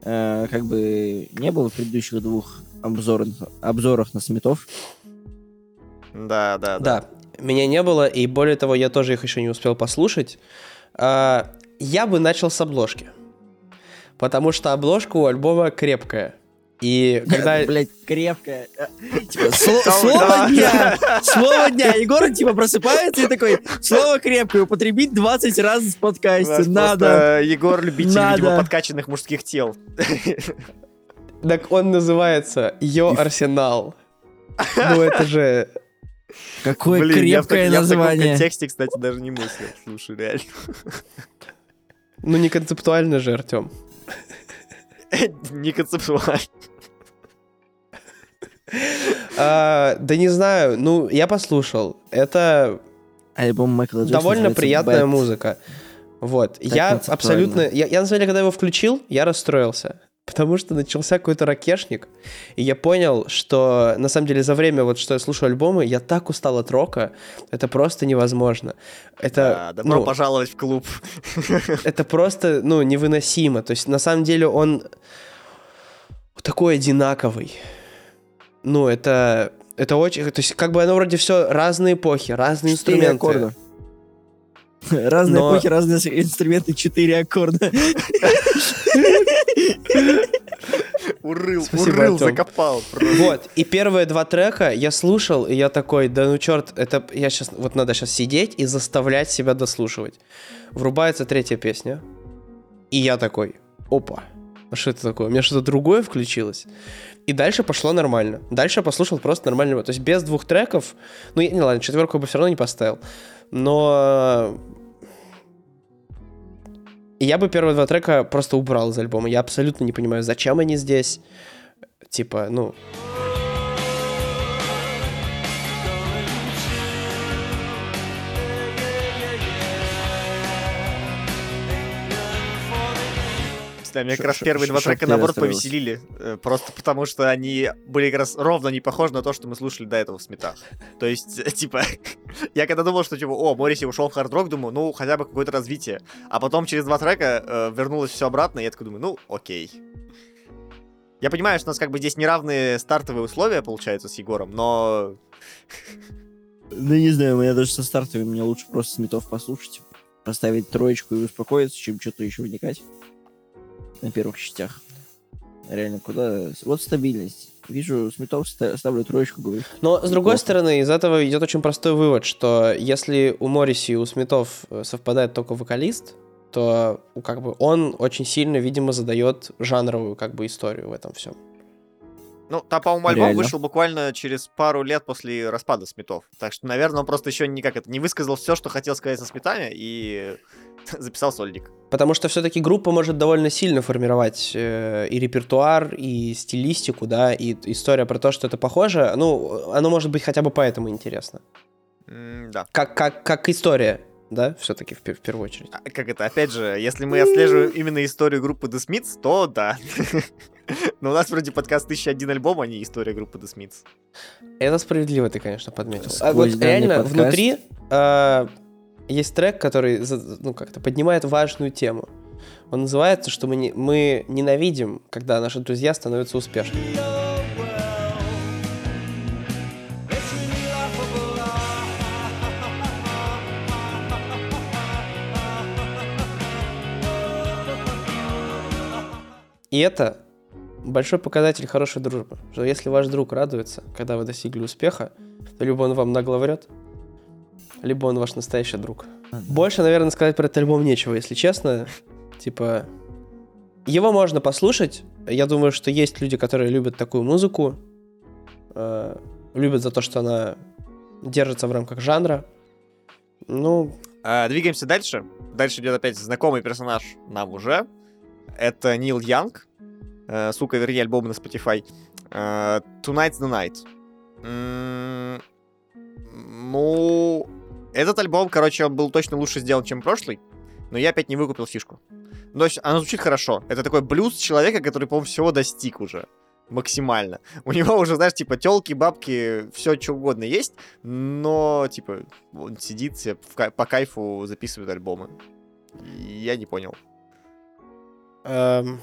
э, как бы не был в предыдущих двух обзорах, обзорах на Сметов. Да, да, да. Да, меня не было, и более того, я тоже их еще не успел послушать. А, Я бы начал с обложки. Потому что обложка у альбома крепкая. И когда... Блять, крепкая. Типа, Да, слово дня! Слово дня! Егор типа просыпается и такой, слово крепкое употребить 20 раз в подкасте. Надо. Егор любитель, видимо, подкачанных мужских тел. Так он называется Йо Арсенал. Ну это же... Какое Блин, я в крепкое я в таком название. контексте, кстати, даже не мыслил. Слушай, реально. Ну не концептуально же, Артем. Не концептуально. А, да не знаю, ну я послушал. Это Альбом Майкла Джексона довольно приятная музыка. Вот. я абсолютно... Я, на самом деле, когда его включил, я расстроился. Потому что начался какой-то ракешник. И я понял, что на самом деле за время, вот что я слушаю альбомы, я так устал от рока. Это просто невозможно. Это, Да, добро ну, пожаловать в клуб. это просто, ну, невыносимо. То есть, на самом деле, он такой одинаковый. Ну, это... Это очень... То есть, как бы оно вроде все разные эпохи, разные инструменты. аккорда. Разные Но- эпохи, разные инструменты, четыре аккорда. Урыл, Спасибо, урыл, Артём. закопал. просто. Вот, и первые два трека я слушал, и я такой, да ну черт, это я сейчас, вот надо сейчас сидеть и заставлять себя дослушивать. Врубается третья песня, и я такой, опа, а что это такое? У меня что-то другое включилось. И дальше пошло нормально. Дальше я послушал просто нормально. То есть без двух треков, ну, я, не ладно, четверку я бы все равно не поставил, но я бы первые два трека просто убрал из альбома. Я абсолютно не понимаю, зачем они здесь. Типа, ну, Да, меня Ш- как раз первые два трека, наоборот, повеселили. э, Просто потому, что они были как раз ровно не похожи на то, что мы слушали до этого в сметах. То есть, типа, я когда думал, что, типа, о, Мориси ушел в хард-рок, думаю, ну, хотя бы какое-то развитие. А потом через два трека э, вернулось все обратно, и я такой думаю, ну, окей. Я понимаю, что у нас как бы здесь неравные стартовые условия, получается, с Егором, но... Ну, не знаю, у меня даже со стартовым мне лучше просто сметов послушать. Поставить троечку и успокоиться, чем что-то еще вникать. На первых частях. Реально, куда... Вот стабильность. Вижу, сметов ста- ставлю троечку, говорю. Но, с другой Неплохо. стороны, из этого идет очень простой вывод, что если у Морриси и у Смитов э, совпадает только вокалист, то как бы он очень сильно, видимо, задает жанровую как бы историю в этом всем. Ну, там, по-моему, альбом Реально. вышел буквально через пару лет после распада Сметов. Так что, наверное, он просто еще никак это не высказал все, что хотел сказать со Сметами, и записал сольник. Потому что все-таки группа может довольно сильно формировать э, и репертуар, и стилистику, да, и история про то, что это похоже, ну, оно может быть хотя бы поэтому интересно. М, Да. Как, как, как история, да, все-таки в, в первую очередь. А Как это, опять же, если мы отслеживаем именно историю группы The Smiths, то да. Но у нас вроде подкаст 1001 альбом, а не история группы The Smiths. Это справедливо ты, конечно, подметил. А вот реально внутри э, есть трек, который ну, как-то поднимает важную тему. Он называется, что мы, не- мы ненавидим, когда наши друзья становятся успешными. И это большой показатель хорошей дружбы. Что если ваш друг радуется, когда вы достигли успеха, то либо он вам нагло врет, либо он ваш настоящий друг. Больше, наверное, сказать про этот альбом нечего, если честно. Типа, его можно послушать. Я думаю, что есть люди, которые любят такую музыку, э, любят за то, что она держится в рамках жанра. Ну, А, Двигаемся дальше. Дальше идет опять знакомый персонаж нам уже. Это Нил Янг. Э, Сука, вернее, альбом на Spotify. Э, Tonight's the Night. Ну, этот альбом, короче, он был точно лучше сделан, чем прошлый. Но я опять не выкупил фишку. То есть, оно звучит хорошо. Это такой блюз человека, который, по-моему, всего достиг уже. Максимально. У него уже, знаешь, типа, телки, бабки, все что угодно есть, но, типа, он сидит себе по кайфу записывает альбомы. Я не понял. Эм,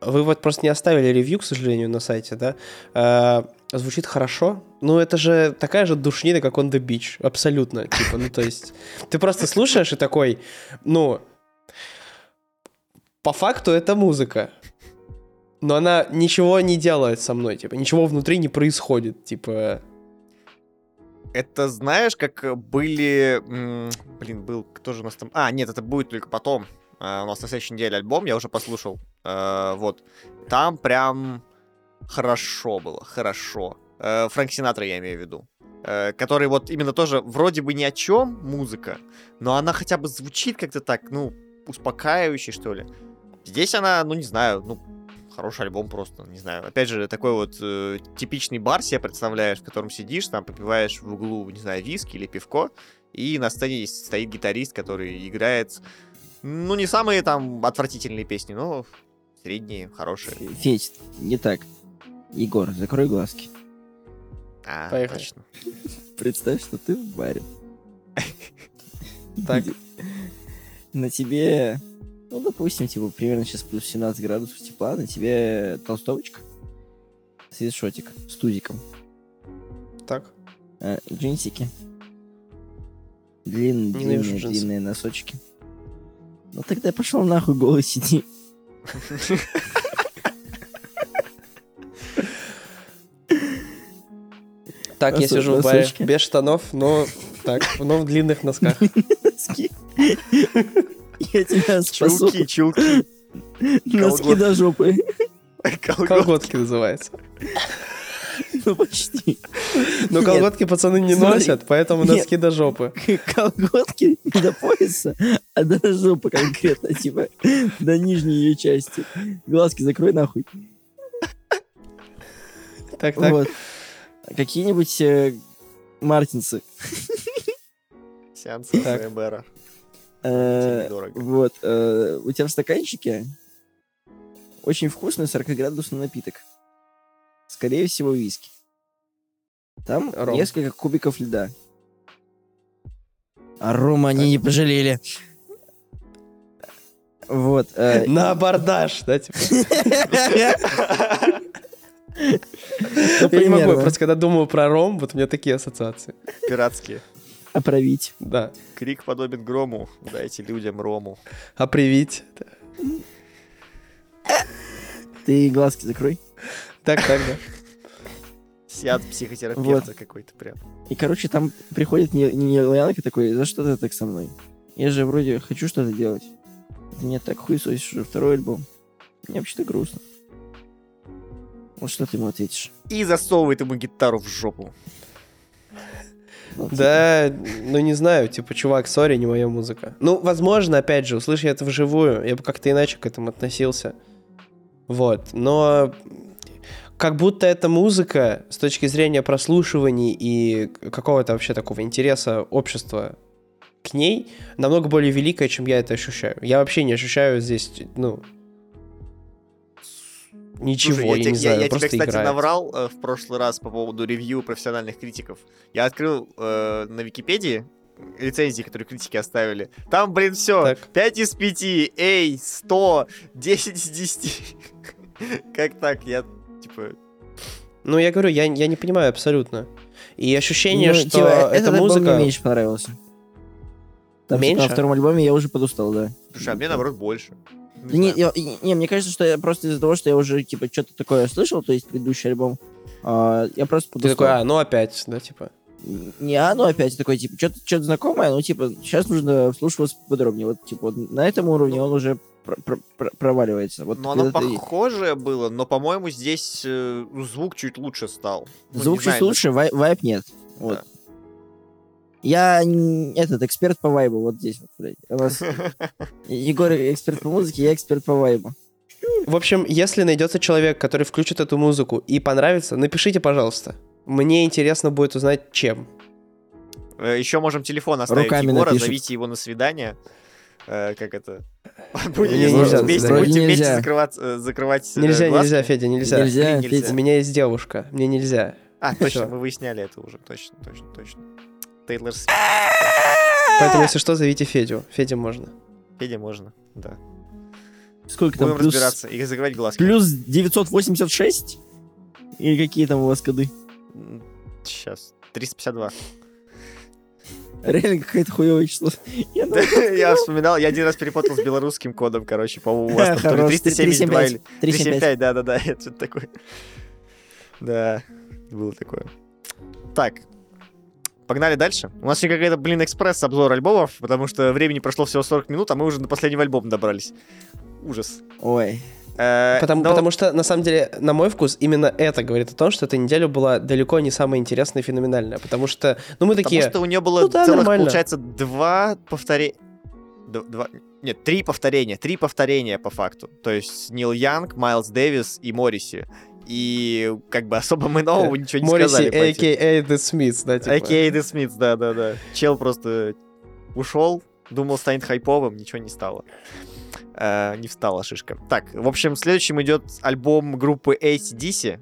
Вы вот просто не оставили ревью, к сожалению, на сайте, да? Э, Звучит хорошо. Ну, это же такая же душнина, как On The Beach. Абсолютно. Типа, ну, то есть... Ты просто слушаешь и такой, ну... По факту это музыка. Но она ничего не делает со мной, типа, ничего внутри не происходит, типа... Это знаешь, как были... Блин, был... Кто же у нас там... А, нет, это будет только потом. А, У нас на следующей неделе альбом, я уже послушал. Э, Вот. Там прям хорошо было, хорошо. Э, Фрэнк Синатра я имею в виду. Э, Который вот именно тоже вроде бы ни о чем музыка, но она хотя бы звучит как-то так, ну, успокаивающе, что ли. Здесь она, ну, не знаю, ну, хороший альбом просто, не знаю. Опять же, такой вот э, типичный бар себе представляешь, в котором сидишь, там попиваешь в углу, не знаю, виски или пивко, и на сцене стоит гитарист, который играет, ну, не самые там отвратительные песни, но средние, хорошие. Федь, не так. Егор, закрой глазки. А, Поехали. точно. Представь, что ты в баре. Так. На тебе, ну, допустим, типа, примерно сейчас плюс 17 градусов тепла, на тебе толстовочка, свитшотик с тузиком, Так. э, джинсики, Длинные, длинные, длинные носочки. Ну тогда пошел нахуй голый сиди. Так, я сижу в баре без штанов, но так, но в длинных носках. Носки. Я тебя спасу. Чулки, чулки, Носки до жопы. Колготки называется. Ну почти. Но Нет. колготки пацаны не Смотри. носят, поэтому Нет. носки до жопы. Колготки не до пояса, а до жопы конкретно, типа, до нижней ее части. Глазки закрой нахуй. Так, так. Вот. Какие-нибудь э, мартинсы. Сеансы Так. ФБР. Э. Вот. э, У тебя в стаканчике очень вкусный 40-градусный напиток. Скорее всего, виски. Там Ром. несколько кубиков льда. А рома они не пожалели. Вот. э, На абордаж, да, типа. Я не могу, просто когда думаю про ром, вот у меня такие ассоциации. Пиратские. Оправить. Да. Крик подобен грому. Дайте людям рому. А привить. Ты глазки закрой. Так, так, да. Сиат психотерапевта какой-то прям. И, короче, там приходит не, не такой, за что ты так со мной? Я же вроде хочу что-то делать. Ты мне так хуесосишь уже второй альбом. Мне вообще-то грустно. Вот что ты ему ответишь? И засовывает ему гитару в жопу. Типа, Да, ну не знаю, типа, чувак, сори, не моя музыка. Ну, возможно, опять же, услышь я это вживую, я бы как-то иначе к этому относился. Вот, но как будто эта музыка с точки зрения прослушиваний и какого-то вообще такого интереса общества к ней намного более великая, чем я это ощущаю. Я вообще не ощущаю здесь, ну, ничего, Слушай, я, я, те- не я- знаю, я просто тебе, кстати, играет. наврал э, в прошлый раз по поводу ревью профессиональных критиков. Я открыл э, на Википедии рецензии, которые критики оставили. Там, блин, все. Так. 5 из 5, эй, 100, 10 из 10. Как так? Я, типа... Ну, я говорю, я, я не понимаю абсолютно. И ощущение, ну, что типа, эта этот музыка... мне меньше понравился. Там, Меньше? на втором альбоме я уже подустал, да. Слушай, а мне, наоборот, больше. Не Да Не, я- не, мне кажется, что я просто из-за того, что я уже, типа, что-то такое слышал, то есть предыдущий альбом, а, я просто Ты подустал. такой, а, ну опять, да, типа. Не, а, ну опять такой, типа, что-то что знакомое, ну, типа, сейчас нужно вслушиваться подробнее. Вот, типа, вот на этом уровне он уже про- про- про- проваливается. Вот Ну, оно когда ты- похожее было, но, по-моему, здесь э, звук чуть лучше стал. Ну, Звук чуть знаю, лучше, вай- вайп нет. Вот. Да. Я этот эксперт по вайбу, вот здесь вот, блядь. У нас Егор эксперт по музыке, я эксперт по вайбу. В общем, если найдется человек, который включит эту музыку и понравится, напишите, пожалуйста. Мне интересно будет узнать, чем. Еще можем телефон оставить Руками Егора, напишет. зовите его на свидание. Э, как это? Не, Будете нельзя, вместе, закрывать, э, закрывать э, Нельзя, глазки. нельзя, Федя, нельзя. Нельзя. Федя. У меня есть девушка, мне нельзя. А, точно, мы выясняли это уже. Точно, точно, точно. Тейлор Свифт. Поэтому, если что, зовите Федю. Федя можно. Федя можно, да. Сколько там? Будем Плюс, разбираться и закрывать глазки. плюс 986? Или какие там у вас коды? Сейчас. 352. Реально какое-то хуевое число. Я Я вспоминал, я один раз перепутал с белорусским кодом, короче, по-моему, у вас там ли Хорош, 372 или... 375. 375, да-да-да, это что-то такое. Да, было такое. Так, погнали дальше. У нас сегодня какая-то, блин, экспресс-обзор альбомов, потому что времени прошло всего 40 минут, а мы уже до последнего альбома добрались. Ужас. Ой. Э, Потому, но- потому что, на самом деле, на мой вкус, именно это говорит о том, что эта неделя была далеко не самая интересная и феноменальная. Потому что, ну, мы такие... Потому что у нее было ну да, целых, нормально. получается, два повторения. Два... Нет, три повторения. Три повторения по факту. То есть Нил Янг, Майлз Дэвис и Морриси. И как бы особо мы нового ничего не Морриси, сказали. этим. а.к.а. The Smiths, да, типа. А.к.а. The Smiths, да-да-да. Чел просто ушел, думал, станет хайповым, ничего не стало. Э, не встала шишка. Так, в общем, следующим идет альбом группы ACDC.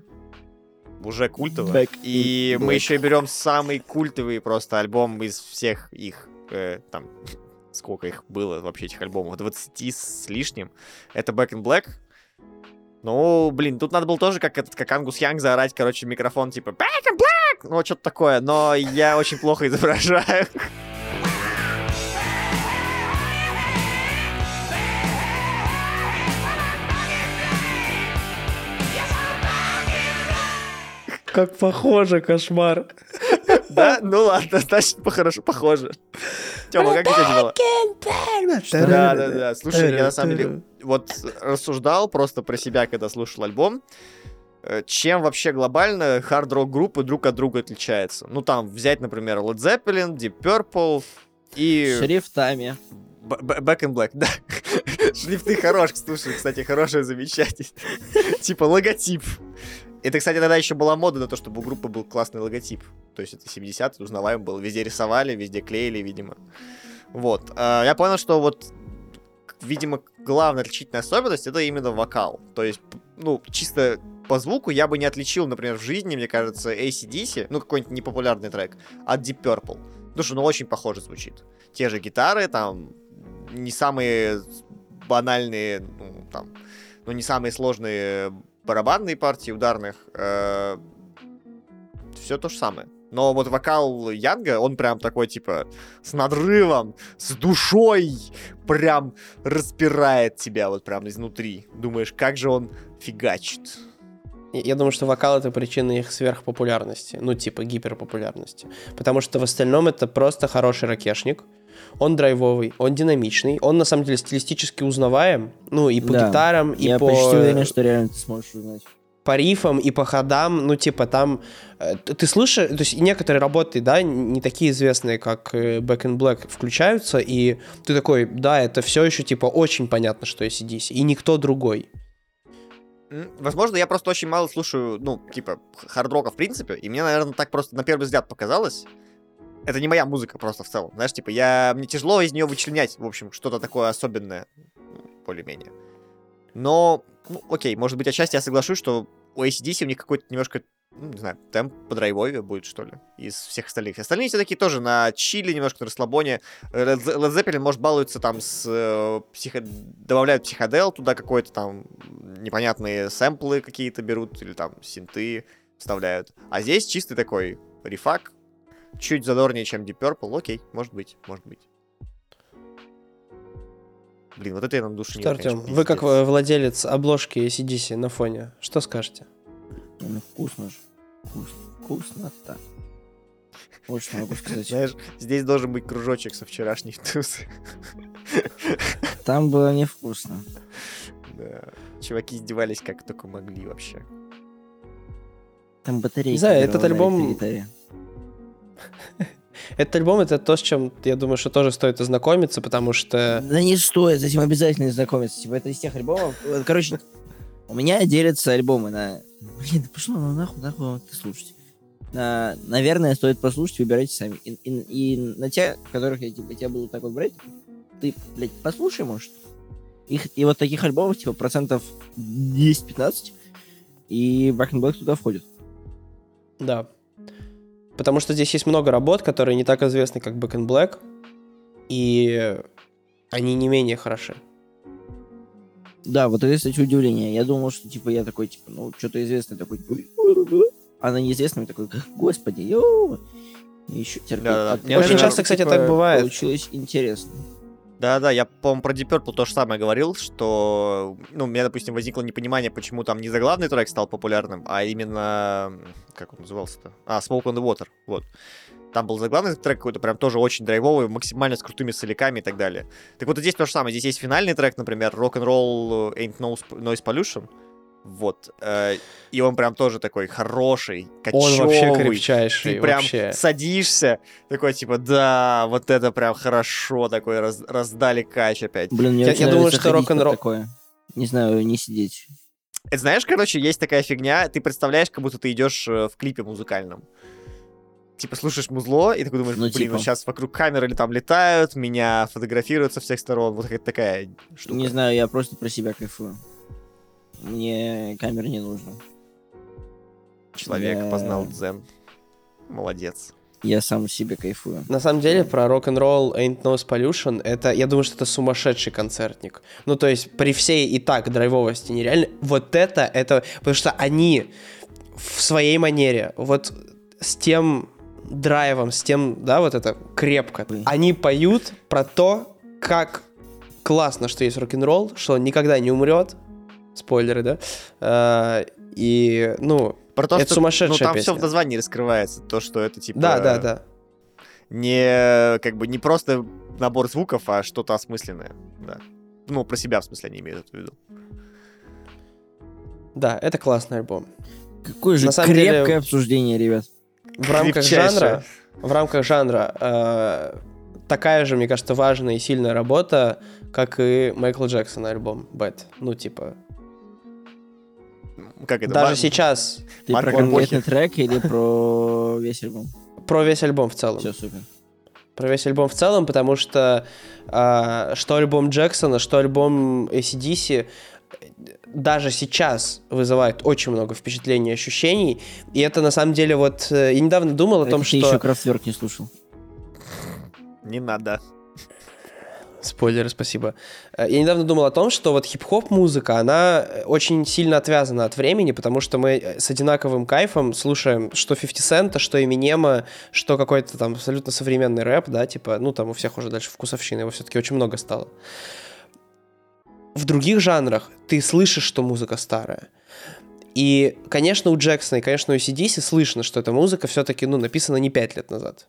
Уже культовый. Back И in мы еще берем самый культовый просто альбом из всех их, э, там, сколько их было вообще этих альбомов, 20 с лишним. Это Back in Black. Ну, блин, тут надо было тоже, как этот, как Ангус Янг, заорать, короче, в микрофон, типа, Back in Black! Ну, что-то такое, но я очень плохо изображаю. Как похоже, кошмар. Да? Ну ладно, значит, похорошо, похоже. Тёма, как у тебя дела? Да, да, да. Слушай, я на самом деле вот рассуждал просто про себя, когда слушал альбом. Э, Чем вообще глобально хард-рок группы друг от друга отличаются? Ну, там, взять, например, Led Zeppelin, Deep Purple и Шрифтами. Back in Black, да. Шрифты хорош, слушай, кстати, хорошее замечание. Типа логотип. Это, кстати, тогда еще была мода на то, чтобы у группы был классный логотип. То есть это 70-е, узнаваем был. Везде рисовали, везде клеили, видимо. Вот. А, Я понял, что вот, видимо, главная отличительная особенность это именно вокал. То есть, ну, чисто по звуку я бы не отличил, например, в жизни, мне кажется, ACDC, ну, какой-нибудь непопулярный трек, от Deep Purple. Потому что, ну, очень похоже звучит. Те же гитары, там, не самые банальные, ну, там, ну, не самые сложные барабанные партии ударных. все то же самое. Но вот вокал Янга, он прям такой, типа, с надрывом, с душой, прям распирает тебя вот прям изнутри. Думаешь, как же он фигачит. Я думаю, что вокал это причина их сверхпопулярности, ну типа гиперпопулярности. Потому что в остальном это просто хороший ракешник. Он драйвовый, он динамичный, он на самом деле стилистически узнаваем. Ну и по Да. гитарам, и Я по, почти уверен, что реально ты сможешь узнать. по рифам, и по ходам. Ну типа там... э, Ты слышишь, то есть и некоторые работы, да, не такие известные, как э, Back in Black, включаются, и ты такой, да, это все еще типа очень понятно, что ACDC, и никто другой. Возможно, я просто очень мало слушаю, ну, типа, хард-рока в принципе, и мне, наверное, так просто на первый взгляд показалось. Это не моя музыка просто в целом, знаешь, типа, я... Мне тяжело из нее вычленять, в общем, что-то такое особенное, более-менее. Но, ну, окей, может быть, отчасти я соглашусь, что у ACDC у них какой-то немножко, ну, не знаю, темп по драйвове будет, что ли, из всех остальных. Остальные все такие тоже на чили, немножко на расслабоне. Ze- Led Zeppelin, может, балуется там с... э, психо- Добавляют психодел туда какой-то там непонятные сэмплы какие-то берут или там синты вставляют. А здесь чистый такой рифак, чуть задорнее, чем Deep Purple. Окей, может быть, может быть. Блин, вот это я нам душу Что, Артем, вы как э, владелец обложки ACDC на фоне, что скажете? Ну, вкусно же. Вкусно. Вкусно-то. Вот что могу сказать. Знаешь, здесь должен быть кружочек со вчерашних туз. Там было невкусно. Да. Чуваки издевались как только могли вообще. Там батарейки. Не знаю, этот альбом- гитаре. Этот альбом это то, с чем, я думаю, что тоже стоит ознакомиться, потому что... Да не стоит, с этим обязательно знакомиться. Типа, это из тех альбомов. Короче, у меня делятся альбомы на... Блин, да пошло ну нахуй, нахуй вам это слушать. На... Наверное, стоит послушать, выбирайте сами. И, и- и на те, которых я, типа, тебя буду так вот брать, ты, блядь, послушай, может. Их, и вот таких альбомов, типа, процентов 10-15, и Back in Black туда входит. Да. Потому что здесь есть много работ, которые не так известны, как Back in Black, и они не менее хороши. Да, вот это, кстати, удивление. Я думал, что, типа, я такой, типа, ну, что-то известное такой, а на неизвестном такой, господи, йоу. Еще терпеть. Да-да-да. А Мне тоже, очень часто, кстати, так бывает. Получилось интересно. Да-да, я, по-моему, про Deep Purple то же самое говорил, что, ну, у меня, допустим, возникло непонимание, почему там не заглавный трек стал популярным, а именно, как он назывался-то? А, Smoke on the Water, вот. Там был заглавный трек какой-то, прям тоже очень драйвовый, максимально с крутыми соляками и так далее. Так вот здесь то же самое, здесь есть финальный трек, например, Rock'n'Roll Ain't No Noise Pollution, вот, э, и он прям тоже такой хороший, Он вообще кочевый. крепчайший, Ты прям вообще. садишься, такой типа, да, вот это прям хорошо, такой раз- раздали кач опять. Блин, мне Я- я думаю, что рок-н-ролл- такое. Не знаю, не сидеть. Это знаешь, короче, есть такая фигня, ты представляешь, как будто ты идешь э, в клипе музыкальном. Типа слушаешь музло, и такой думаешь, Ну, блин, типа. вот сейчас вокруг камеры или там летают, меня фотографируют со всех сторон, вот такая штука. Не знаю, я просто про себя кайфую. Мне камер не нужно. Человек Да. познал дзен. Молодец. Я сам себе кайфую. На самом деле, про рок-н-ролл Ain't No Pollution, это, я думаю, что это сумасшедший концертник. Ну, то есть, при всей и так драйвовости нереально, вот это, это, потому что они в своей манере, вот с тем драйвом, с тем, да, вот это крепко, они поют про то, как классно, что есть рок-н-ролл, что он никогда не умрет, спойлеры, да, А, и, ну, Про то, Это что, сумасшедшая ну, там песня. все в названии раскрывается, то, что это типа... Да, да, да. Не, как бы, не просто набор звуков, а что-то осмысленное, да. Ну, про себя, в смысле, они имеют в виду. Да, это классный альбом. Какое же На самом крепкое деле- обсуждение, ребят. В рамках Крепчайшее. жанра, в рамках жанра э, такая же, мне кажется, важная и сильная работа, как и Майкл Джексона альбом Bad. Ну, типа, Как это? даже Ма- сейчас Ты Марк про конкретный Эпохи. трек или про весь альбом? про весь альбом в целом. Все, супер. Про весь альбом в целом, потому что а, что альбом Джексона, что альбом ACDC даже сейчас вызывает очень много впечатлений и ощущений. И это на самом деле вот... э, Я недавно думал о том, Это ты что... еще Крафтверк не слушал. Не надо. Спойлеры, спасибо. Э, Я недавно думал о том, что вот хип-хоп музыка, она э, очень сильно отвязана от времени, потому что мы э, с одинаковым кайфом слушаем что 50 Cent, что Эминема, что какой-то там абсолютно современный рэп, да, типа, ну там у всех уже дальше вкусовщины, его все-таки очень много стало. В других жанрах ты слышишь, что музыка старая. И, конечно, у Джексона и, конечно, у CDC слышно, что эта музыка все-таки, ну, написана не 5 лет назад.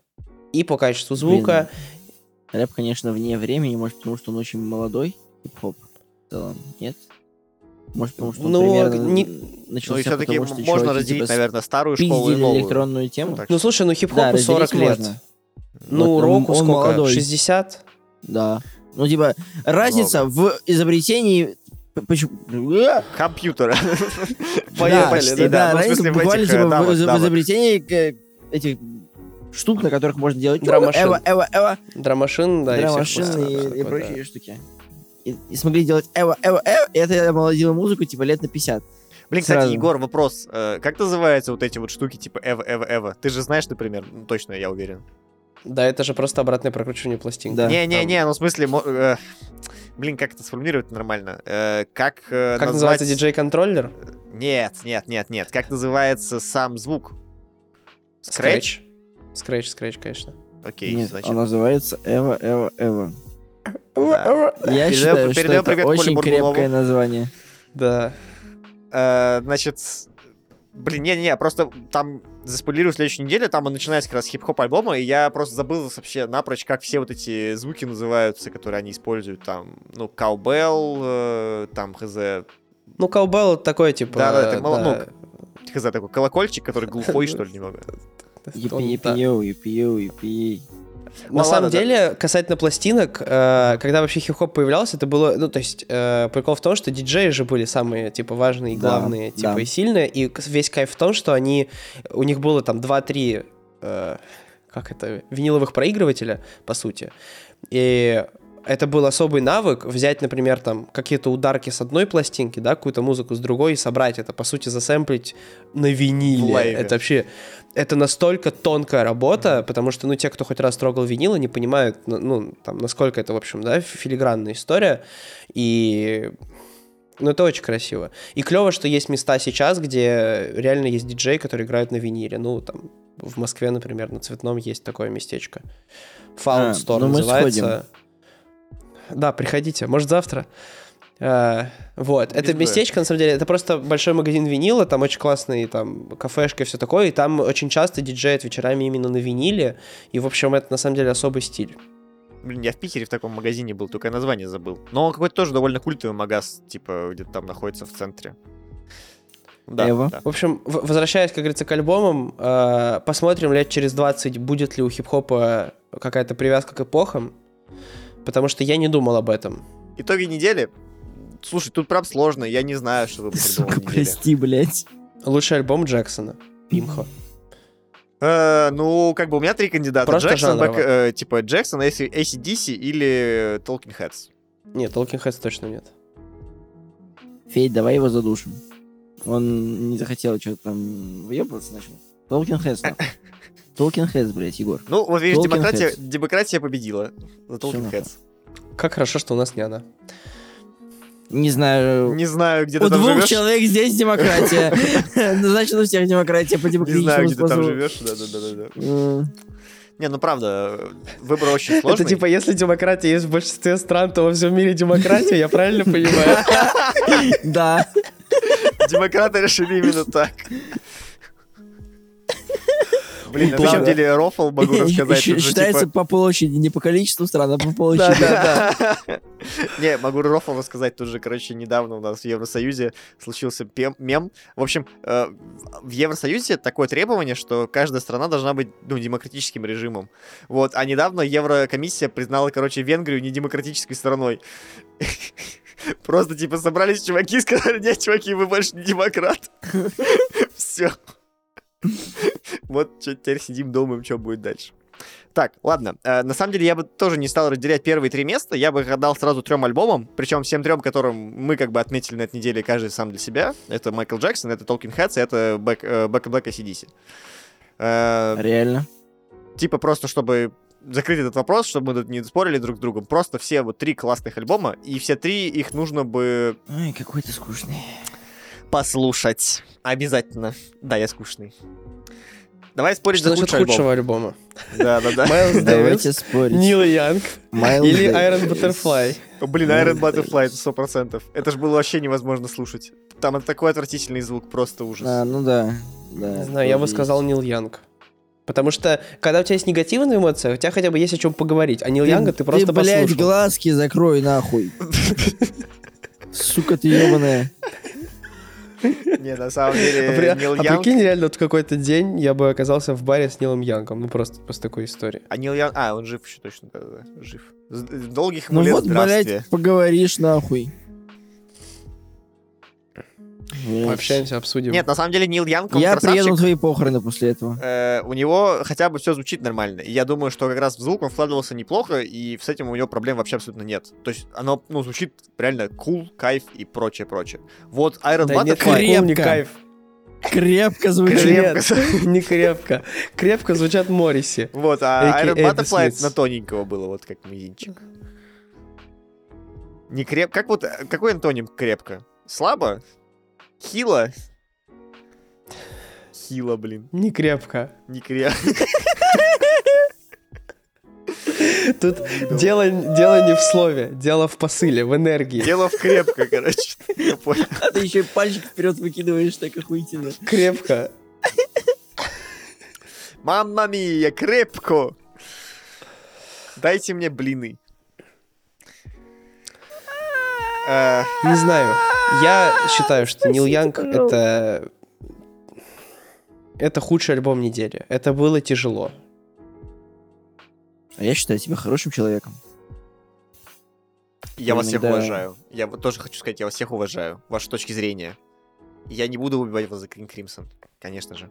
И по качеству звука, Рэп, конечно, вне времени, может, потому что он очень молодой, хип-хоп в целом, нет? Может, потому что он Ну, примерно не- начался Ну и все-таки потому, что можно чуваки, разделить, типа, наверное, старую школу и новую. электронную тему. Так Ну, слушай, ну хип-хопу Да, 40 разделить лет. можно. Ну, Вот року он сколько? молодой. 60? Да. Ну, типа, разница в изобретении... Почему? Да, Компьютера. Поехали, да, Ну, в разница буквально этих, в изобретении э, этих штук, на которых можно делать Драмашин. эва, эва, эва, Драмашин, да, и всех драмашин и, да, и такое, прочие штуки. И, и смогли делать эва, эва, эва, и это омолодило музыку типа лет на 50. Блин, кстати, Сразу. Егор, вопрос. Э, Как называются вот эти вот штуки типа Эва, Эва, Эва? Ты же знаешь, например, ну, точно, я уверен. Да. да, это же просто обратное прокручивание пластинки. Да. Не-не-не, ну в смысле, мо- э, блин, как это сформулировать нормально? Э, Как э, Как назвать- называется диджей-контроллер? Нет, нет, нет, нет. Как называется сам звук? Скретч? Скретч, скретч, конечно. Окей, Нет, значит. он называется эва, эва, эва. да. Я Передаем- считаю, что это привет очень Бурбулову. крепкое название. Да. Э, Значит, блин, не-не-не, просто там заспойлерую следующую неделю, там он начинается как раз хип-хоп альбома, и я просто забыл вообще напрочь, как все вот эти звуки называются, которые они используют, там, ну, каубелл, э, там, хз, Ну, Cowbell это такое, типа... Да, да, это да. хз, такой колокольчик, который глухой, что ли, немного. Епи, йоу, епи. На Ну, самом ладно, да. деле, касательно пластинок, э, когда вообще хип-хоп появлялся, это было, ну, то есть, э, прикол в том, что диджеи же были самые, типа, важные и Да, главные, типа, да. и сильные, и весь кайф в том, что они, у них было там 2-3, э, как это, виниловых проигрывателя, по сути, и это был особый навык взять, например, там какие-то ударки с одной пластинки, да, какую-то музыку с другой и собрать это, по сути, засэмплить на виниле. Это вообще, это настолько тонкая работа, потому что, ну, те, кто хоть раз трогал винил, они понимают, ну, там, насколько это, в общем, да, филигранная история. И ну, это очень красиво. И клево, что есть места сейчас, где реально есть диджей, который играет на виниле. Ну, там, в Москве, например, на Цветном есть такое местечко. Found А, Store ну мы называется. Да, приходите, может, завтра. А, вот, Без это Б. местечко, на самом деле, это просто большой магазин винила, там очень классный, там, кафешка и все такое, и там очень часто диджеют вечерами именно на виниле, и, в общем, это, на самом деле, особый стиль. Блин, я в Питере в таком магазине был, только я название забыл. Но он какой-то тоже довольно культовый магаз, типа, где-то там находится в центре. Да, Эва. да. В общем, в- возвращаясь, как говорится, к альбомам, э, посмотрим лет через 20, будет ли у хип-хопа какая-то привязка к эпохам, потому что я не думал об этом. Итоги недели. Слушай, тут прям сложно, я не знаю, что выбрать Сука, прости, блядь. Лучший альбом Джексона. Пимхо. Э, ну, как бы у меня три кандидата. Просто Джексон. Бэк- э, типа Джексон, AC- ACDC или Talking Heads. Нет, Talking Heads точно нет. Федь, давай его задушим. Он не захотел что-то там въебываться начал. Хэс, нахуй. Толкин Хэс, блядь, Егор. Ну, вот видишь, Talking демократия, Heads. демократия победила за нахуй. Heads. Как хорошо, что у нас не она. Не знаю. Не знаю, где ты У там двух живешь. человек здесь демократия. Ну, значит, у всех демократия по Не знаю, демократическому где ты там живешь. Да-да-да. Не, ну правда, выбор очень сложный. Это типа, если демократия есть в большинстве стран, то во всем мире демократия, я правильно понимаю? Да. Демократы решили именно так. Блин, на самом деле, рофл могу рассказать. Считается типа- по площади, не по количеству стран, а по площади. Не, могу рофл рассказать. Тут же, короче, недавно у нас в Евросоюзе случился мем. В общем, э, в Евросоюзе такое требование, что каждая страна должна быть, ну, демократическим режимом. Вот, а недавно Еврокомиссия признала, короче, Венгрию недемократической страной. Просто, типа, собрались чуваки и сказали, нет, чуваки, вы больше не демократ. Все. Вот теперь сидим, думаем, что будет дальше. Так, ладно. Э, на самом деле я бы тоже не стал разделять первые три места. Я бы отдал сразу трем альбомам. Причем всем трем, которым мы как бы отметили на этой неделе каждый сам для себя. Это Майкл Джексон, это Heads, и это Back, э, Black ACDC. Э, Реально. типа просто, чтобы закрыть этот вопрос, чтобы мы тут не спорили друг с другом. Просто все вот три классных альбома, и все три их нужно бы Ой, какой ты скучный. послушать. Обязательно. Да, я скучный. Давай спорить Что за насчет худший худшего альбом. альбома? Да, да, да. Майлз Давайте спорить. Нил Янг Майлз или. Iron Butterfly? Блин, Iron Butterfly, это сто процентов. Это же было вообще невозможно слушать. Там такой отвратительный звук, просто ужас. А, ну да. да Не знаю, я бы сказал. Нил Янг. Потому что, когда у тебя есть негативные эмоции, у тебя хотя бы есть о чем поговорить. А Нил Ты- Янга ты просто блядь, послушал. глазки закрой нахуй. Сука ты ебаная. Не, на самом деле, А Нил а Янг... прикинь, реально, вот в какой-то день я бы оказался в баре с Нилом Янгом. Ну, просто после такой истории. А Нил Янг... А, он жив еще точно, да, да, жив. С- Долгих ему Ну лет вот, блядь, поговоришь нахуй. Блядь. Пообщаемся, обсудим. Нет, на самом деле Нил Янг, он Я красавчик. приеду на твои похороны после этого. Э, у него хотя бы все звучит нормально. И я думаю, что как раз в звук он вкладывался неплохо, и с этим у него проблем вообще абсолютно нет. То есть оно, ну, звучит реально cool, кайф и прочее, прочее. Вот Iron Да Butterfly... не Крепко. кайф. Крепко звучит. Крепко. Нет, не крепко. Крепко звучат Морриси. Вот, а. Iron Butterfly на тоненького было, вот как мизинчик. Не креп... Как вот... э, Какой антоним крепко? Слабо? Хило? Хило, блин. Не крепко. Не крепко. Тут дело, дело не в слове, дело в посыле, в энергии. Дело в крепко, короче. Я понял. А ты еще и пальчик вперед выкидываешь, так охуительно. Крепко. Мамма мия, крепко! Дайте мне блины. Э, Не знаю. Я считаю, что Нил Янг это... Это худший альбом недели. Это было тяжело. А я считаю тебя хорошим человеком. Я вас всех уважаю. Я вот тоже хочу сказать, я вас всех уважаю. Ваши точки зрения. Я не буду убивать вас за King Crimson, конечно же.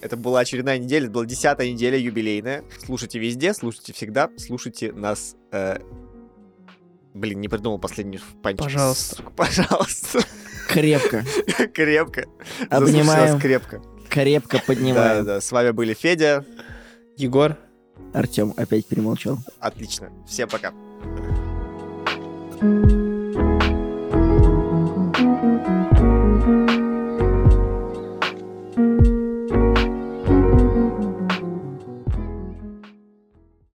Это была очередная неделя, это была десятая неделя юбилейная. Слушайте везде, слушайте всегда, слушайте нас. э, Блин, не придумал последний панчик. Пожалуйста. Пожалуйста. Крепко. Крепко. Обнимаем. крепко. Крепко Да, поднимаем. да. С вами были Федя. Егор, Артем опять перемолчал. Отлично. Всем пока. Thank